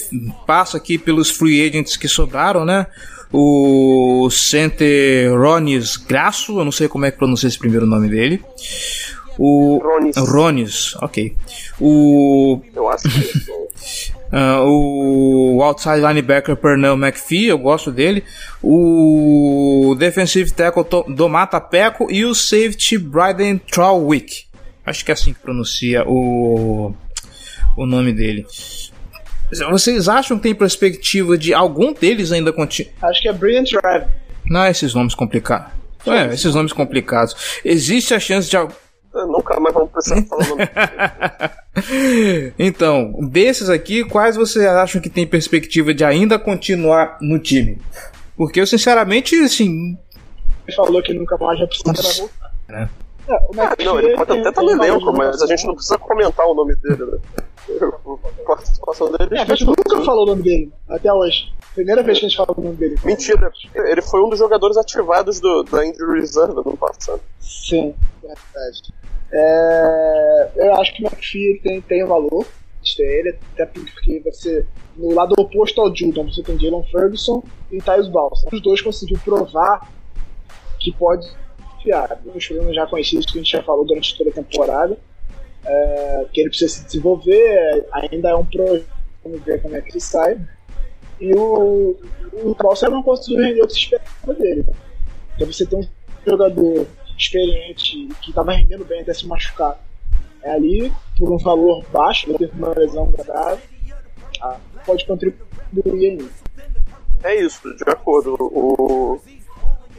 passa aqui pelos free agents que sobraram, né? O center Ronis Grasso, eu não sei como é que pronuncia esse primeiro nome dele. O Ronis, Ronis ok. O Eu acho que Uh, o outside linebacker Pernell McPhee, eu gosto dele. O defensive tackle Domata Peco e o safety Bryden Trowick. Acho que é assim que pronuncia o o nome dele. Vocês acham que tem perspectiva de algum deles ainda continuar? Acho que é Brilliant Drive. Não, esses nomes complicados. É, esses nomes complicados. Existe a chance de. Nunca mais vamos precisar falar o nome. então, desses aqui, quais vocês acham que tem perspectiva de ainda continuar no time? Porque eu, sinceramente, assim. Ele falou que nunca mais vai precisar voltar. É. É, o Ah, não, ele pode até estar tem no elenco, mas a gente não precisa comentar o nome dele, né? A participação dele É, a gente nunca falou o nome dele, até hoje. Primeira vez que a gente fala o nome dele. Mentira, ele foi um dos jogadores ativados do, da Injury Reserve no ano passado. Sim, verdade. É, eu acho que o McPhee tem, tem valor ter ele, até porque você, no lado oposto ao Judon, você tem Jalen Ferguson e Tyus Balsa. Os dois conseguiram provar que pode fiar. Os problemas já conhecidos que a gente já falou durante toda a temporada, é, que ele precisa se desenvolver, ainda é um projeto, vamos ver como é que ele sai. E o, o Balsa não conseguiu render o que se esperava dele. Então você tem um jogador experiente que estava rendendo bem até se machucar é ali por um valor baixo, ele teve uma lesão grave, ah, pode contribuir ainda. É isso, de acordo. O,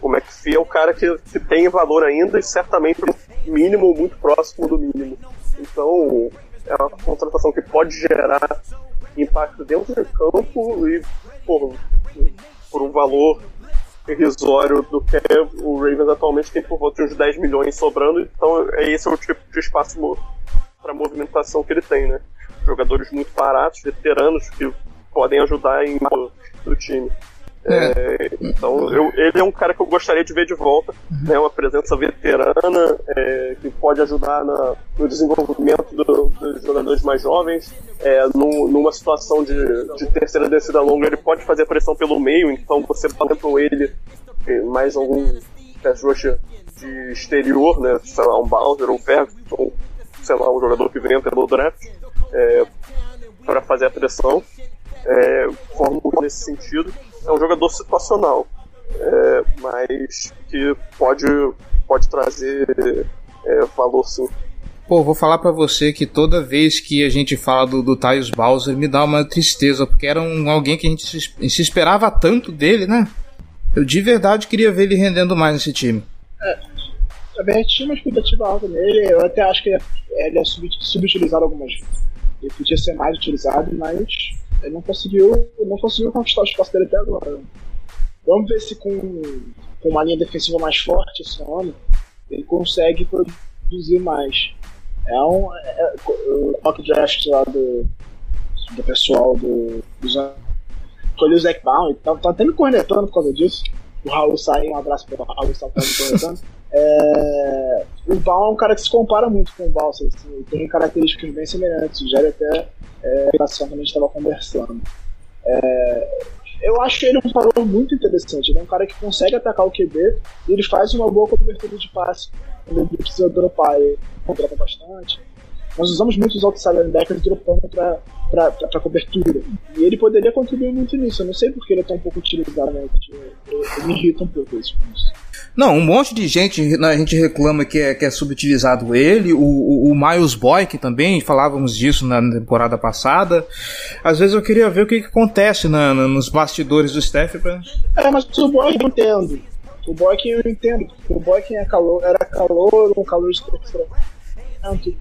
o McPhee é um cara que, que tem valor ainda e certamente mínimo muito próximo do mínimo. Então é uma contratação que pode gerar impacto dentro do campo e por, por um valor irrisório do que o Ravens atualmente tem por volta de uns 10 milhões sobrando, então é esse é o tipo de espaço para movimentação que ele tem, né? Jogadores muito baratos, veteranos que podem ajudar em do time. É, então eu, ele é um cara que eu gostaria de ver de volta, né, uma presença veterana é, que pode ajudar na, no desenvolvimento do- dos jogadores mais jovens. É, num- numa situação de, de terceira descida longa, ele pode fazer pressão pelo meio, então você bota ele é, mais algum pass rusher de exterior, né, sei lá, um Bowser ou um Ferguson, sei lá, um jogador que venha pelo draft, é, para fazer a pressão é, nesse sentido. É um jogador situacional, é, mas que pode, pode trazer é, valor sim. Pô, vou falar pra você que toda vez que a gente fala do, do Tyus Bowser me dá uma tristeza, porque era um, alguém que a gente se, se esperava tanto dele, né? Eu de verdade queria ver ele rendendo mais nesse time. Também a gente tinha uma expectativa alta nele, eu até acho que ele é sub- subutilizado algumas vezes. Ele podia ser mais utilizado, mas ele não conseguiu, não conseguiu conquistar o espaço dele até agora. Vamos ver se com, com uma linha defensiva mais forte esse ano ele consegue produzir mais. É um é, é, o mock draft lá do, do pessoal do, dos escolheu o Zac Brown, tá, tá até me cornetando por causa disso. O Raul sai, um abraço pro Raul, está me cornetando. É, o Baum é um cara que se compara muito com o Balsa, assim, ele tem características bem semelhantes, já até é, relação que a gente estava conversando. É, eu acho ele um valor muito interessante. Ele é um cara que consegue atacar o QB e ele faz uma boa cobertura de passe quando ele precisa dropar. Ele dropa bastante. Nós usamos muito os outside linebackers dropando para cobertura. E ele poderia contribuir muito nisso. Eu não sei porque ele é tão pouco utilizado, né? Eu, me irrita um pouco isso. Não, um monte de gente, né, a gente reclama que é, que é subutilizado ele, o, o, o Miles Boyk também, falávamos disso na temporada passada. Às vezes eu queria ver o que, que acontece na, na- nos bastidores do Steph. Pra... É, mas o Boykin eu entendo. O Boykin eu entendo. porque O Boykin é calor, era calor, um calor extremamente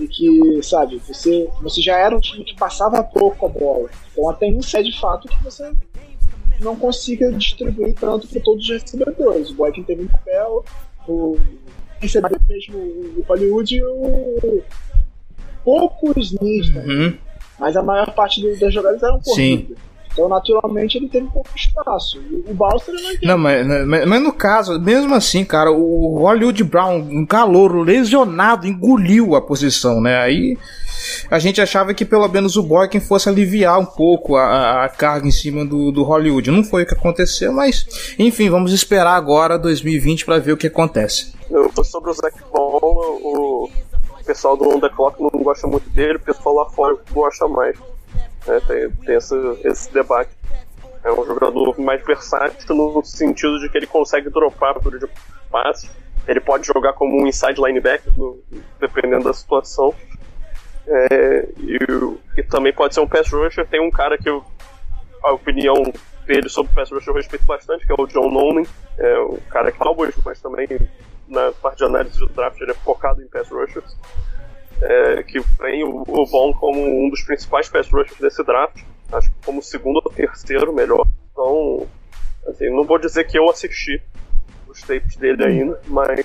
e que, sabe, você, você já era um time que passava pouco a bola. Então até isso é de fato que você não consiga distribuir tanto para todos os recebedores. O Boykin teve um papel, o recebedor mesmo o Hollywood e o poucos Smith, né? Uhum. mas a maior parte das jogadas eram Sim. Então, naturalmente, ele teve pouco espaço. O Balster não tem Não, mas, mas, mas no caso, mesmo assim, cara, o Hollywood Brown, um calouro lesionado, engoliu a posição, né? Aí a gente achava que pelo menos o Boykin fosse aliviar um pouco a- a, carga em cima do, do Hollywood. Não foi o que aconteceu, mas enfim, vamos esperar agora 2020 para ver o que acontece. Sobre o Zac Ball, o pessoal do On The Clock não gosta muito dele, o pessoal lá fora gosta mais. Né? Tem, tem esse, esse debate. É um jogador mais versátil no sentido de que ele consegue dropar por de passe. Ele pode jogar como um inside linebacker, no- dependendo da situação. É, e, o- e também pode ser um pass rusher. Tem um cara que eu, a opinião dele sobre o pass rusher eu respeito bastante, que é o John Nolan. É um cara que é Cowboys, mas também na parte de análise do draft ele é focado em pass rushers. É, que tem o, o Von como um dos principais pass rushers desse draft. Acho que como segundo ou terceiro melhor. Então, assim, não vou dizer que eu assisti os tapes dele ainda, mas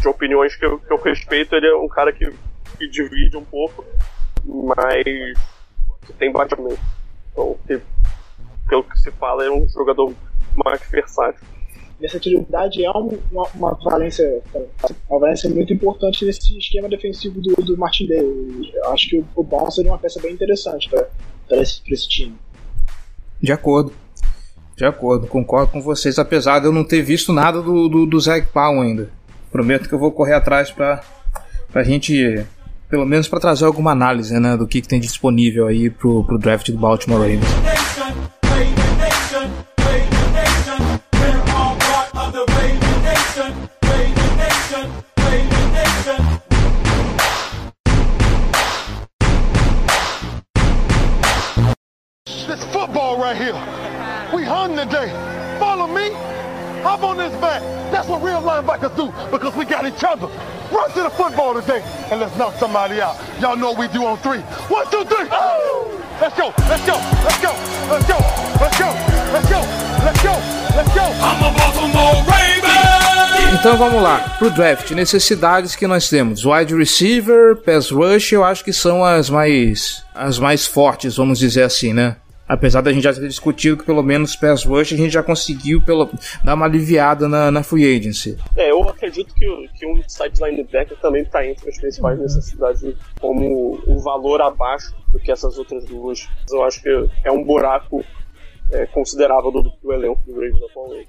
de opiniões que eu, que eu respeito, ele é um cara que, que divide um pouco, mas que tem batimento. Então, que, pelo que se fala, é um jogador mais versátil. Versatilidade é uma, uma, valência, uma valência muito importante nesse esquema defensivo do, do Martin Day. Eu acho que o, o Brown seria uma peça bem interessante para esse, esse time. De acordo. De acordo, concordo com vocês, apesar de eu não ter visto nada do, do, do Zach Powell ainda. Prometo que eu vou correr atrás para a gente, pelo menos para trazer alguma análise né, do que, que tem disponível aí pro, pro draft do Baltimore Ravens. Right here. We hung today. Follow me. Hop on this back. That's what real linebackers do because we got each other. Run to the football today and let's knock somebody out. Y'all know what we do on three. One, two, three. Oh! Let's go. Let's go. Let's go. Let's go. Let's go. Let's go. Let's go. Let's go. I'm a Baltimore Raven. Então vamos lá, pro draft, necessidades que nós temos. Wide receiver, pass rush, eu acho que são as mais as mais fortes, vamos dizer assim, né? Apesar da gente já ter discutido que pelo menos pass rush a gente já conseguiu pelo, dar uma aliviada na, na free agency. É, eu acredito que, que um side linebacker também está entre as principais necessidades como um valor abaixo do que essas outras duas. Eu acho que é um buraco é, considerável do, do elenco do Ravens atualmente.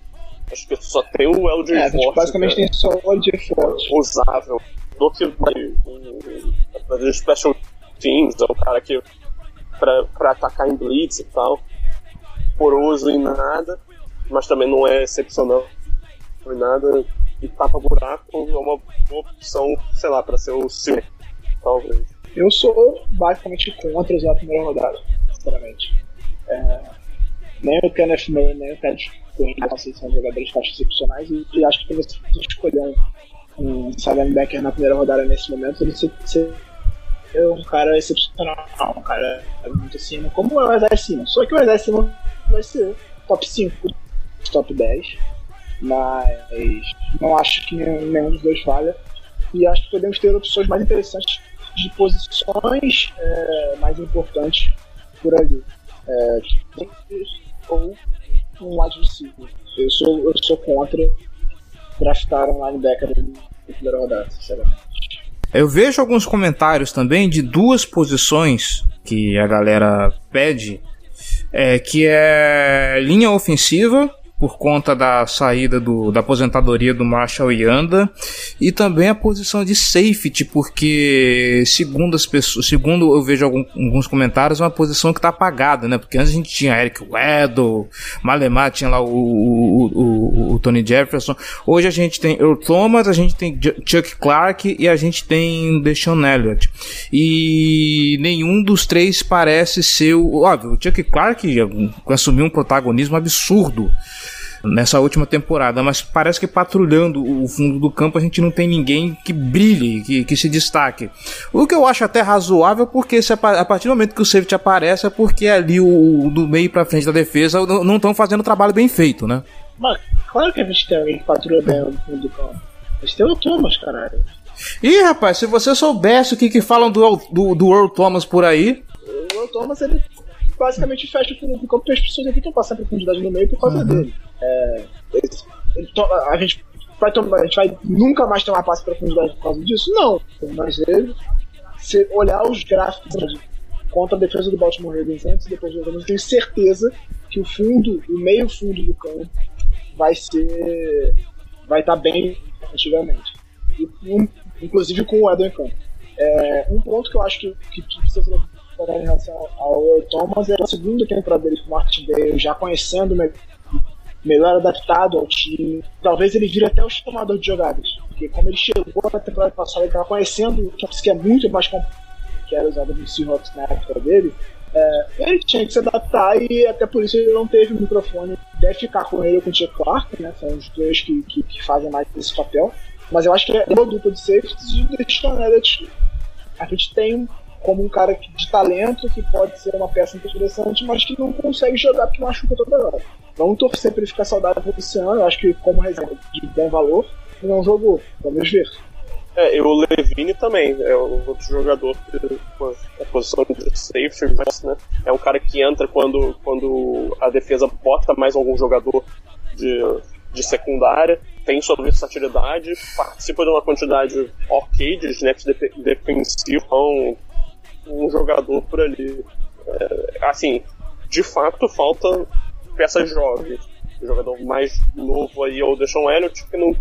Acho que só tem o LJ é, Forte. Basicamente tem só o LJ Forte. Usável. Do que vai fazer special teams, é o cara que para atacar em blitz e tal. Poroso em nada, mas também não é excepcional em nada. E tapa buraco é uma boa opção, sei lá, para ser o Silver, talvez. Eu sou basicamente contra usar a primeira rodada, sinceramente. É, nem o Kenneth Murray, nem o Ted Quinn, são jogadores que excepcionais, e, e acho que para você escolher um, um linebacker na primeira rodada nesse momento, ele se, se é um cara excepcional, um cara muito acima, como é o Isaiah Simmons. Só que o Isaiah Simmons vai ser top 5, top 10, mas não acho que nenhum dos dois falha. E acho que podemos ter opções mais interessantes de posições é, mais importantes por ali. É, ou um wide receiver. Eu sou, eu sou contra draftar um linebacker na primeira rodada, sinceramente. Eu vejo alguns comentários também de duas posições que a galera pede, é, que é linha ofensiva por conta da saída do, da aposentadoria do Marshall Yanda e também a posição de safety, porque segundo as pessoas, segundo eu vejo algum, alguns comentários, é uma posição que está apagada, né? Porque antes a gente tinha Eric Weddle, Malemar tinha lá o, o, o, o, Tony Jefferson. Hoje a gente tem Earl Thomas, a gente tem Chuck Clark e a gente tem Deshaun Elliott. E nenhum dos três parece ser o. Óbvio, o Chuck Clark assumiu um protagonismo absurdo nessa última temporada, mas parece que patrulhando o fundo do campo a gente não tem ninguém que brilhe, que, que se destaque. O que eu acho até razoável, porque se a, a partir do momento que o safety aparece é porque ali o, do meio para frente da defesa não estão fazendo o trabalho bem feito, né? Mas claro que a gente tem alguém que patrulha bem o fundo do campo. A gente tem o Thomas, caralho. Ih, rapaz, se você soubesse o que, que falam do, do, do Earl Thomas por aí. O Earl Thomas, ele basicamente fecha o fundo do campo porque as pessoas evitam passar profundidade no meio por causa uhum. dele. É, a gente vai tomar, a gente vai nunca mais tomar passe profundidade por causa disso? Não. Mas ele, se olhar os gráficos contra a defesa do Baltimore Ravens antes e depois do jogo, eu tenho certeza que o fundo, o meio fundo do campo vai ser. vai estar tá bem antigamente. E, um, inclusive com o Eden Campo. É, um ponto que eu acho que, que precisa ser em relação ao Thomas é a segunda temporada dele com o Martin Day, já conhecendo melhor adaptado ao time. Talvez ele vire até o chamador de jogadas. Porque como ele chegou na temporada passada, ele estava conhecendo o que é muito mais complexo que era usado no Seahawks na época dele. É, ele tinha que se adaptar e até por isso ele não teve o microfone. Deve ficar com ele com o Chuck Clark, né? São os dois que, que, que, fazem mais esse papel. Mas eu acho que é uma dupla de safeties e o Elliott. A gente tem como um cara de talento que pode ser uma peça interessante, mas que não consegue jogar porque machuca toda hora. Vamos torcer para ele ficar saudável esse ano, eu acho que como reserva de bom valor, não jogou. Vamos ver. É, e o Levine também é outro jogador que a posição de safety, mas, né, é um cara que entra quando, quando a defesa bota mais algum jogador de, de secundária, tem sua versatilidade, participa de uma quantidade ok de snaps defensivos, então um jogador por ali. É, assim, de fato falta peças jovens. O jogador mais novo aí é o Deshaun Elliott, que não,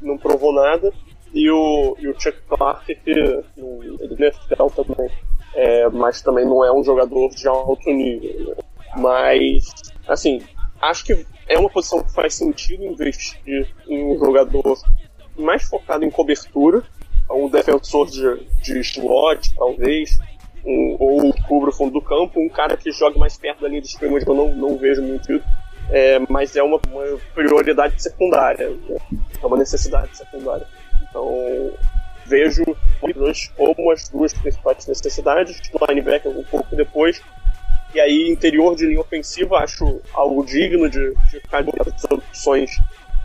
não provou nada, e o, e o Chuck Clark, que no, ele NFL também, é, mas também não é um jogador de alto nível. Né? Mas, assim, acho que é uma posição que faz sentido investir em um jogador mais focado em cobertura, um defensor de, de slot, talvez, um, ou cubra o fundo do campo, um cara que joga mais perto da linha de scrimmage, eu não, não vejo muito é, mas é uma, uma prioridade secundária, é uma necessidade secundária. Então, vejo como as duas principais necessidades, linebacker um pouco depois, e aí interior de linha ofensiva acho algo digno de, de ficar de opções.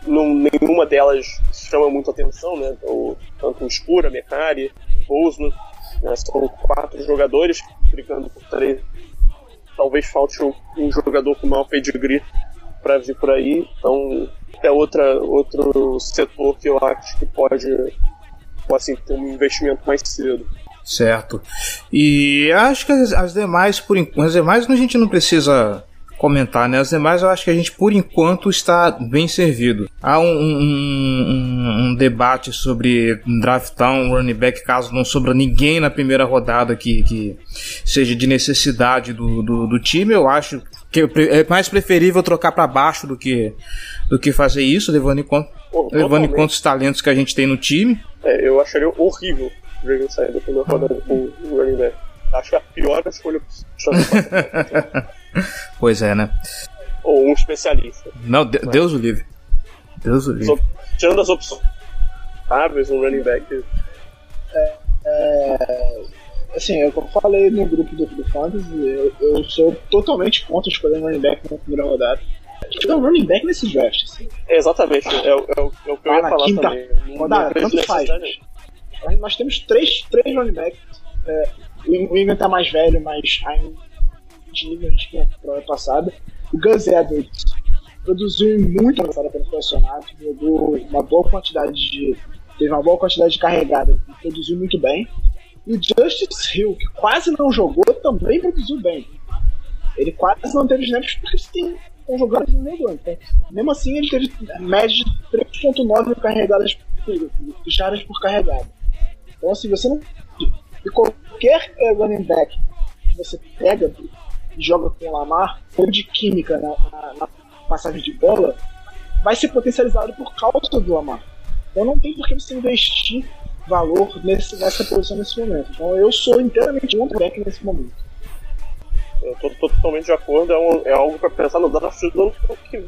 Não, nenhuma delas chama muito atenção, né? O, tanto o Escura, Mecari, Bosno, né? são quatro jogadores brigando por três. Talvez falte um, um jogador com maior pedigree para vir por aí. Então é outra, outro setor que eu acho que pode assim, ter um investimento mais cedo. Certo. E acho que as, as demais, por as demais a gente não precisa comentar, né? As demais eu acho que a gente por enquanto está bem servido. Há um, um, um, um debate sobre draftar um running back caso não sobra ninguém na primeira rodada que, que seja de necessidade do, do, do time. Eu acho que é mais preferível trocar para baixo do que, do que fazer isso, levando em conta, Pô, levando em conta os talentos que a gente tem no time. É, eu acharia horrível o Ravens sair da primeira rodada com o running back. Acho a pior escolha possível. pois é, né? Ou um especialista. Não, de, Deus o livre. Deus o livre. Tirando as opções. Talvez um running back. É, é, assim, eu falei no grupo do, do Fantasy, eu, eu sou totalmente contra escolher um running back na primeira rodada. Tiver um running back nesse draft, assim. É, exatamente, é, é, é, o que eu ia falar quinta, também. Rodada, tanto faz. Nós temos três, três running backs. É, o Ingram tá mais velho, mas ainda de a gente tinha ano passada. O Gus Edwards produziu muito na passada pelo funcionário, jogou uma boa quantidade de. teve uma boa quantidade de carregada, produziu muito bem. E o Justice Hill, que quase não jogou, também produziu bem. Ele quase não teve snaps porque tem um jogador no meio. Então, mesmo assim, ele teve média de 3.9 carregadas por, puxadas por carregada. Então, assim, você não. E qualquer eh, running back que você pega e joga com o Lamar, ou de química na, na, na passagem de bola, vai ser potencializado por causa do Lamar. Então não tem por que você investir valor nesse, nessa posição nesse momento. Então eu sou inteiramente contra o back nesse momento. Eu tô, tô totalmente de acordo, é, um, é algo para pensar no draft do ano que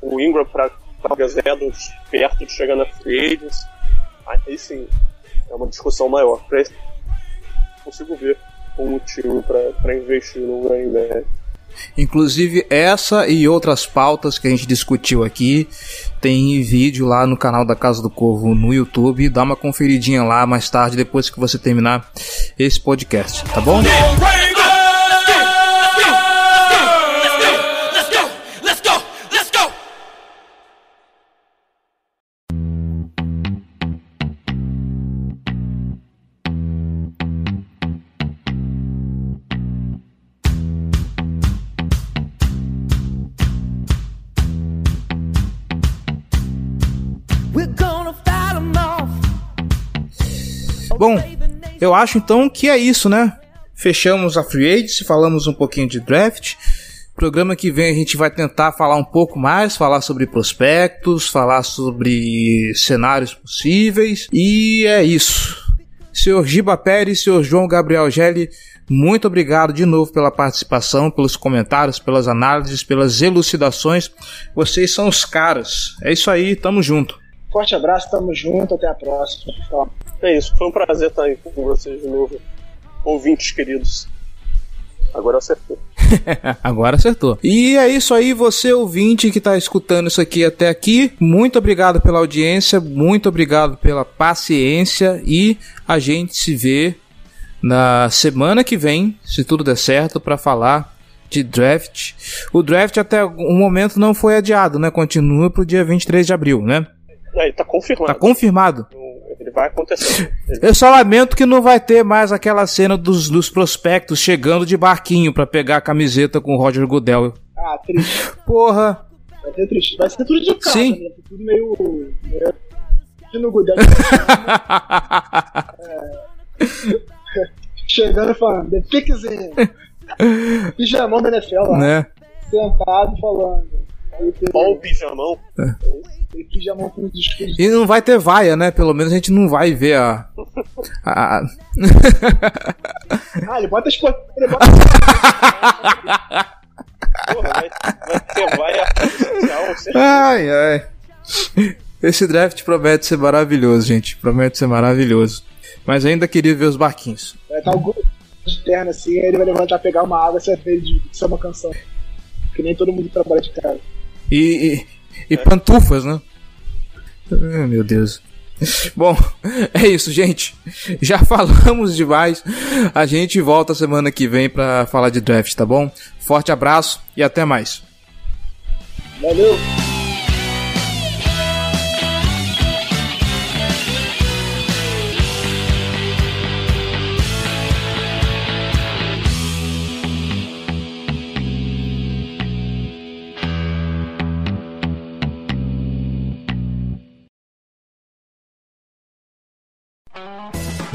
o Ingram para Gazedo perto de chegar na free aí sim é uma discussão maior. Pra consigo ver um motivo para investir no running back. Inclusive essa e outras pautas que a gente discutiu aqui tem vídeo lá no canal da Casa do Corvo no YouTube. Dá uma conferidinha lá mais tarde, depois que você terminar esse podcast, tá bom? Bom, eu acho então que é isso, né? Fechamos a Free Agency, falamos um pouquinho de draft. Programa que vem a gente vai tentar falar um pouco mais, falar sobre prospectos, falar sobre cenários possíveis. E é isso. Senhor Giba Pérez, senhor João Gabriel Gelli, muito obrigado de novo pela participação, pelos comentários, pelas análises, pelas elucidações. Vocês são os caras. É isso aí, tamo junto. Forte abraço, tamo junto, até a próxima. É isso, foi um prazer estar aí com vocês de novo, ouvintes queridos. Agora eu acertei. Agora acertou. E é isso aí, você ouvinte que tá escutando isso aqui até aqui. Muito obrigado pela audiência, muito obrigado pela paciência e a gente se vê na semana que vem, se tudo der certo, para falar de draft. O draft até o momento não foi adiado, né? Continua pro dia 23 de abril, né? É, ele tá confirmado. Tá confirmado. Ele vai acontecer. Ele- Eu só lamento que não vai ter mais aquela cena dos, dos prospectos chegando de barquinho pra pegar a camiseta com o Roger Goodell. Ah, triste. Porra, Vai ser triste. Vai ser tudo de casa, Sim. né? Tudo meio. meio... no Gudel. É. Chegando e falando, The Pickzinho. Pijamão da NFL lá. né? Sentado falando. Aí tem, Ó o pijamão. pijamão com. E não vai ter vaia, né? Pelo menos a gente não vai ver a. a- Ah, ele bota as bota Porra, vai, vai ter vaia social. Ai, ai. Esse draft promete ser maravilhoso, gente. Promete ser maravilhoso. Mas ainda queria ver os barquinhos. Vai estar o de terno assim, aí ele vai levantar pegar uma água e você vai ver de ser uma canção. Que nem todo mundo trabalha de casa. E, e, e pantufas, né? Ai, meu Deus. Bom, é isso, gente. Já falamos demais. A gente volta semana que vem pra falar de draft, tá bom? Forte abraço e até mais. Valeu!